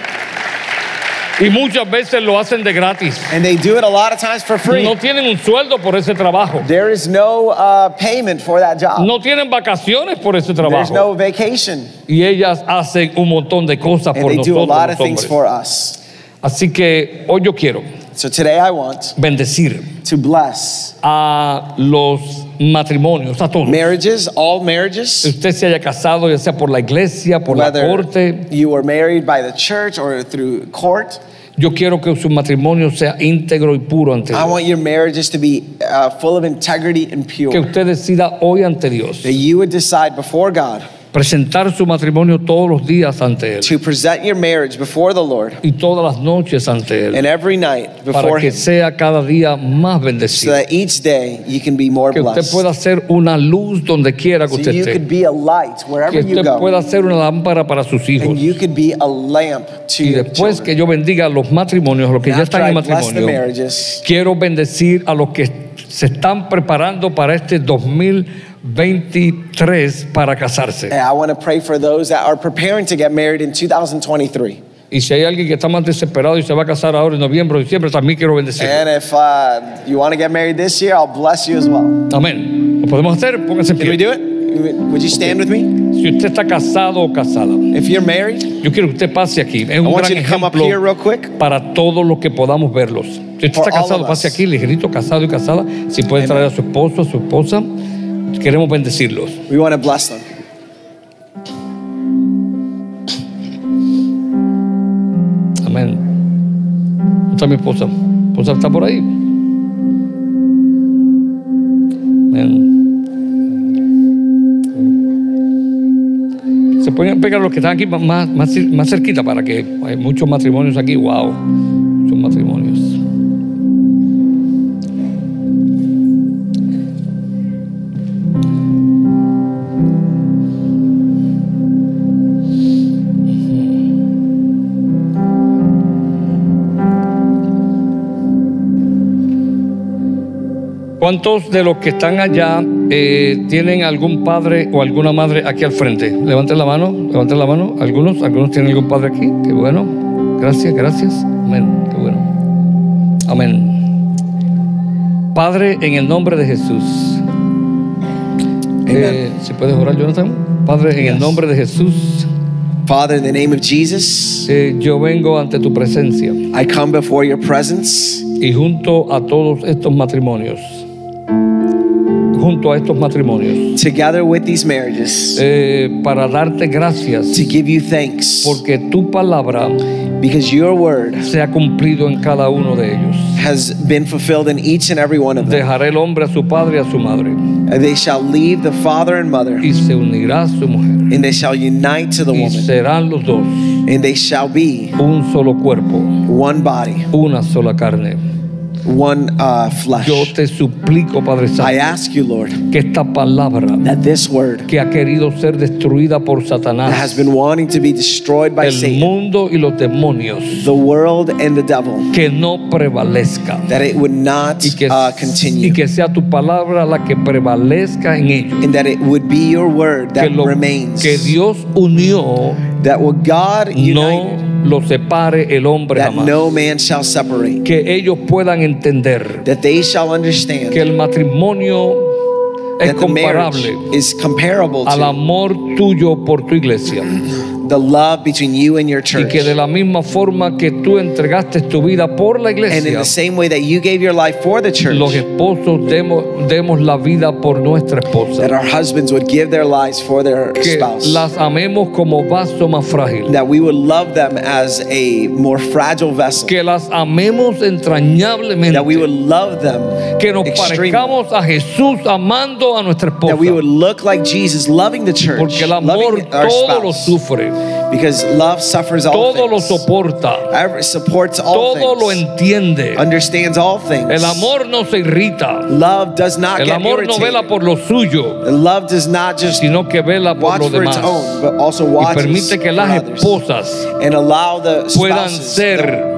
Y muchas veces lo hacen de gratis. And they do it a lot of times for free. No tienen un sueldo por ese trabajo. There is no uh, payment for that job. No tienen vacaciones por ese There's trabajo. no vacation. Y ellas hacen un montón de cosas And por they do a nosotros lot of things for us. Así que hoy yo quiero So today I want bendecir to bless a los matrimonios, a todos. marriages, all marriages, Usted se haya casado ya sea por la iglesia, por la whether corte. you were married by the church or through court. Yo quiero que su matrimonio sea íntegro y puro ante I Dios. want your marriages to be uh, full of integrity and Que pure. usted decida hoy ante Dios That you would decide before God presentar su matrimonio todos los días ante Él to present your marriage before the Lord y todas las noches ante Él and every night para before que Him sea cada día más so bendecido. that each day you can be more Que usted blessed. pueda ser una luz donde quiera que So usted you could esté. be a light Que wherever you usted pueda go. ser una lámpara para sus hijos. And you could be a lamp to Y your después que children. yo bendiga a los matrimonios, a los que And ya after están en I bless the matrimonio, marriages, quiero bendecir a los que se están preparando para este 2023 para casarse. and I want to pray for those that are preparing to get married in 2023. Y si hay alguien que está más desesperado y se va a casar ahora en noviembre o diciembre, también quiero bendecir. And if uh, you want to get married this year, I'll bless you as well. Amén. ¿Lo podemos hacer? Póngase en Can we pie. do it? Would you stand with me? Si usted está casado o casada, If you're married, yo quiero que usted pase aquí. Es I un want gran you to come up here real quick. para todos los que podamos verlos. Si usted For está all casado, of pase us. aquí, ligerito, casado y casada. Si puede traer a su esposo, a su esposa, queremos bendecirlos. We want to bless them. Amén. ¿Dónde está mi esposa? ¿Mi esposa está por ahí? Amén. Se pueden pegar los que están aquí más, más, más cerquita para que hay muchos matrimonios aquí. Wow, ¿Cuántos de los que están allá eh, tienen algún padre o alguna madre aquí al frente? Levanten la mano, levanten la mano. Algunos, algunos tienen algún padre aquí. Qué bueno. Gracias, gracias. Amén. Qué bueno. Amén. Padre, en el nombre de Jesús. Eh, si puedes orar, Jonathan. Padre, en el nombre de Jesús, Father, in the name of Jesus, eh, yo vengo ante tu presencia I come before your presence y junto a todos estos matrimonios, junto a estos matrimonios, together with these marriages eh, para darte gracias to give you thanks porque tu palabra because your word se ha cumplido en cada uno de ellos. has been fulfilled in each and every one of them. Dejaré el hombre a su padre y a su madre And they shall leave the father and mother, y se unirá a su mujer and they shall unite to the y woman, serán los dos and they shall be un solo cuerpo, one body. una sola carne. One uh, flesh. Yo te suplico, Padre I Santo, ask you, Lord, que esta palabra that this word que ha querido ser destruida por that has Satanás, been wanting to be destroyed by el Satan, mundo y los demonios, the world and the devil, que no prevalezca. that it would not Y que, uh, y continue, que sea tu palabra la que prevalezca en ellos. and that it would be your word Que that lo remains, que Dios unió that what God no united, lo separe el hombre that jamás. no man shall separate, Que ellos puedan entender that they shall understand que el matrimonio es comparable is comparable al amor tuyo por tu iglesia. The love between you and your Y church. que de la misma forma que tú entregaste tu vida por la And in iglesia, the same way that you gave your life for the church, los esposos demos, demos la vida por nuestra that esposa. our husbands would give their lives for their Que spouse. las amemos como vaso más frágil. that we would love them as a more fragile vessel. Que las amemos entrañablemente. That we would love them. Que nos extremely. parezcamos a Jesús amando a nuestra esposa. That we would look like Jesus, loving the church, Porque el amor loving our todo lo spouse. sufre, Because love suffers all todo lo things, soporta, Ever- supports all todo lo things, entiende. understands all things. El amor no se irrita. love does not El get amor no vela irritated. por lo suyo, Love does not just sino que vela por watch lo for its demás. own, but also Y watches permite que las esposas and allow the puedan ser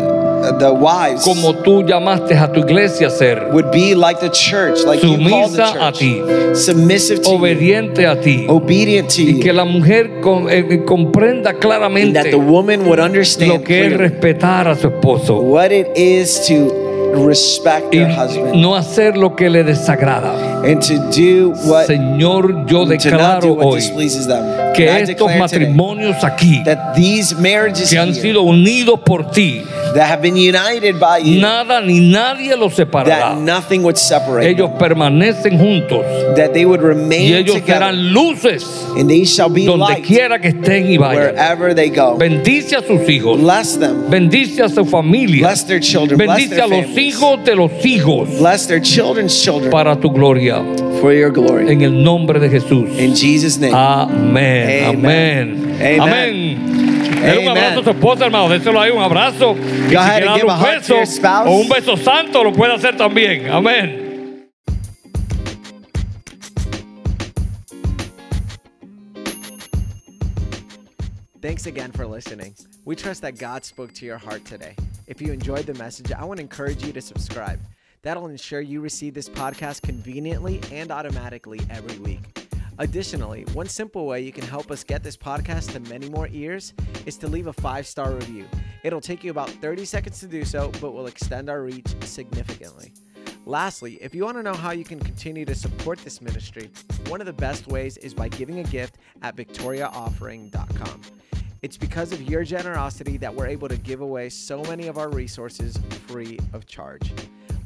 the, wives, como tú llamaste a tu iglesia a ser, would be like the church, like call the Sumisa a ti. submissive to you, a ti. obedient to Y you, que la mujer eh, eh, comprenda and claramente that the woman would lo understand que es respetar a su esposo what it is to respect y their husband no hacer lo que le desagrada. And to do what Señor, yo to not do declaro what hoy que estos matrimonios aquí that these marriages que han sido unidos por ti, that have been united by you, nada ni nadie los separará. that nothing would separate Ellos them, permanecen juntos that they would y remain ellos together, serán luces and they shall be donde quiera que estén y vayan. wherever they go. Bendice a sus hijos, Bless them, bendice a su familia, bless their children, bless bendice their a los families, hijos de los hijos bless their children's children. para tu gloria. For your glory. En el nombre de Jesús. In Jesus' name. Amén. Amen. Amén. Amen. Amén. Dale un Amen. abrazo a su esposa, hermano. Déselo ahí un abrazo. Y si ahead quiere and give darle a un hug to beso your spouse. o un beso santo, lo puede hacer también. Amén. Thanks again for listening. We trust that God spoke to your heart today. If you enjoyed the message, I want to encourage you to subscribe. That'll ensure you receive this podcast conveniently and automatically every week. Additionally, one simple way you can help us get this podcast to many more ears is to leave a five star review. It'll take you about 30 seconds to do so, but will extend our reach significantly. Lastly, if you want to know how you can continue to support this ministry, one of the best ways is by giving a gift at victoriaoffering.com. It's because of your generosity that we're able to give away so many of our resources free of charge.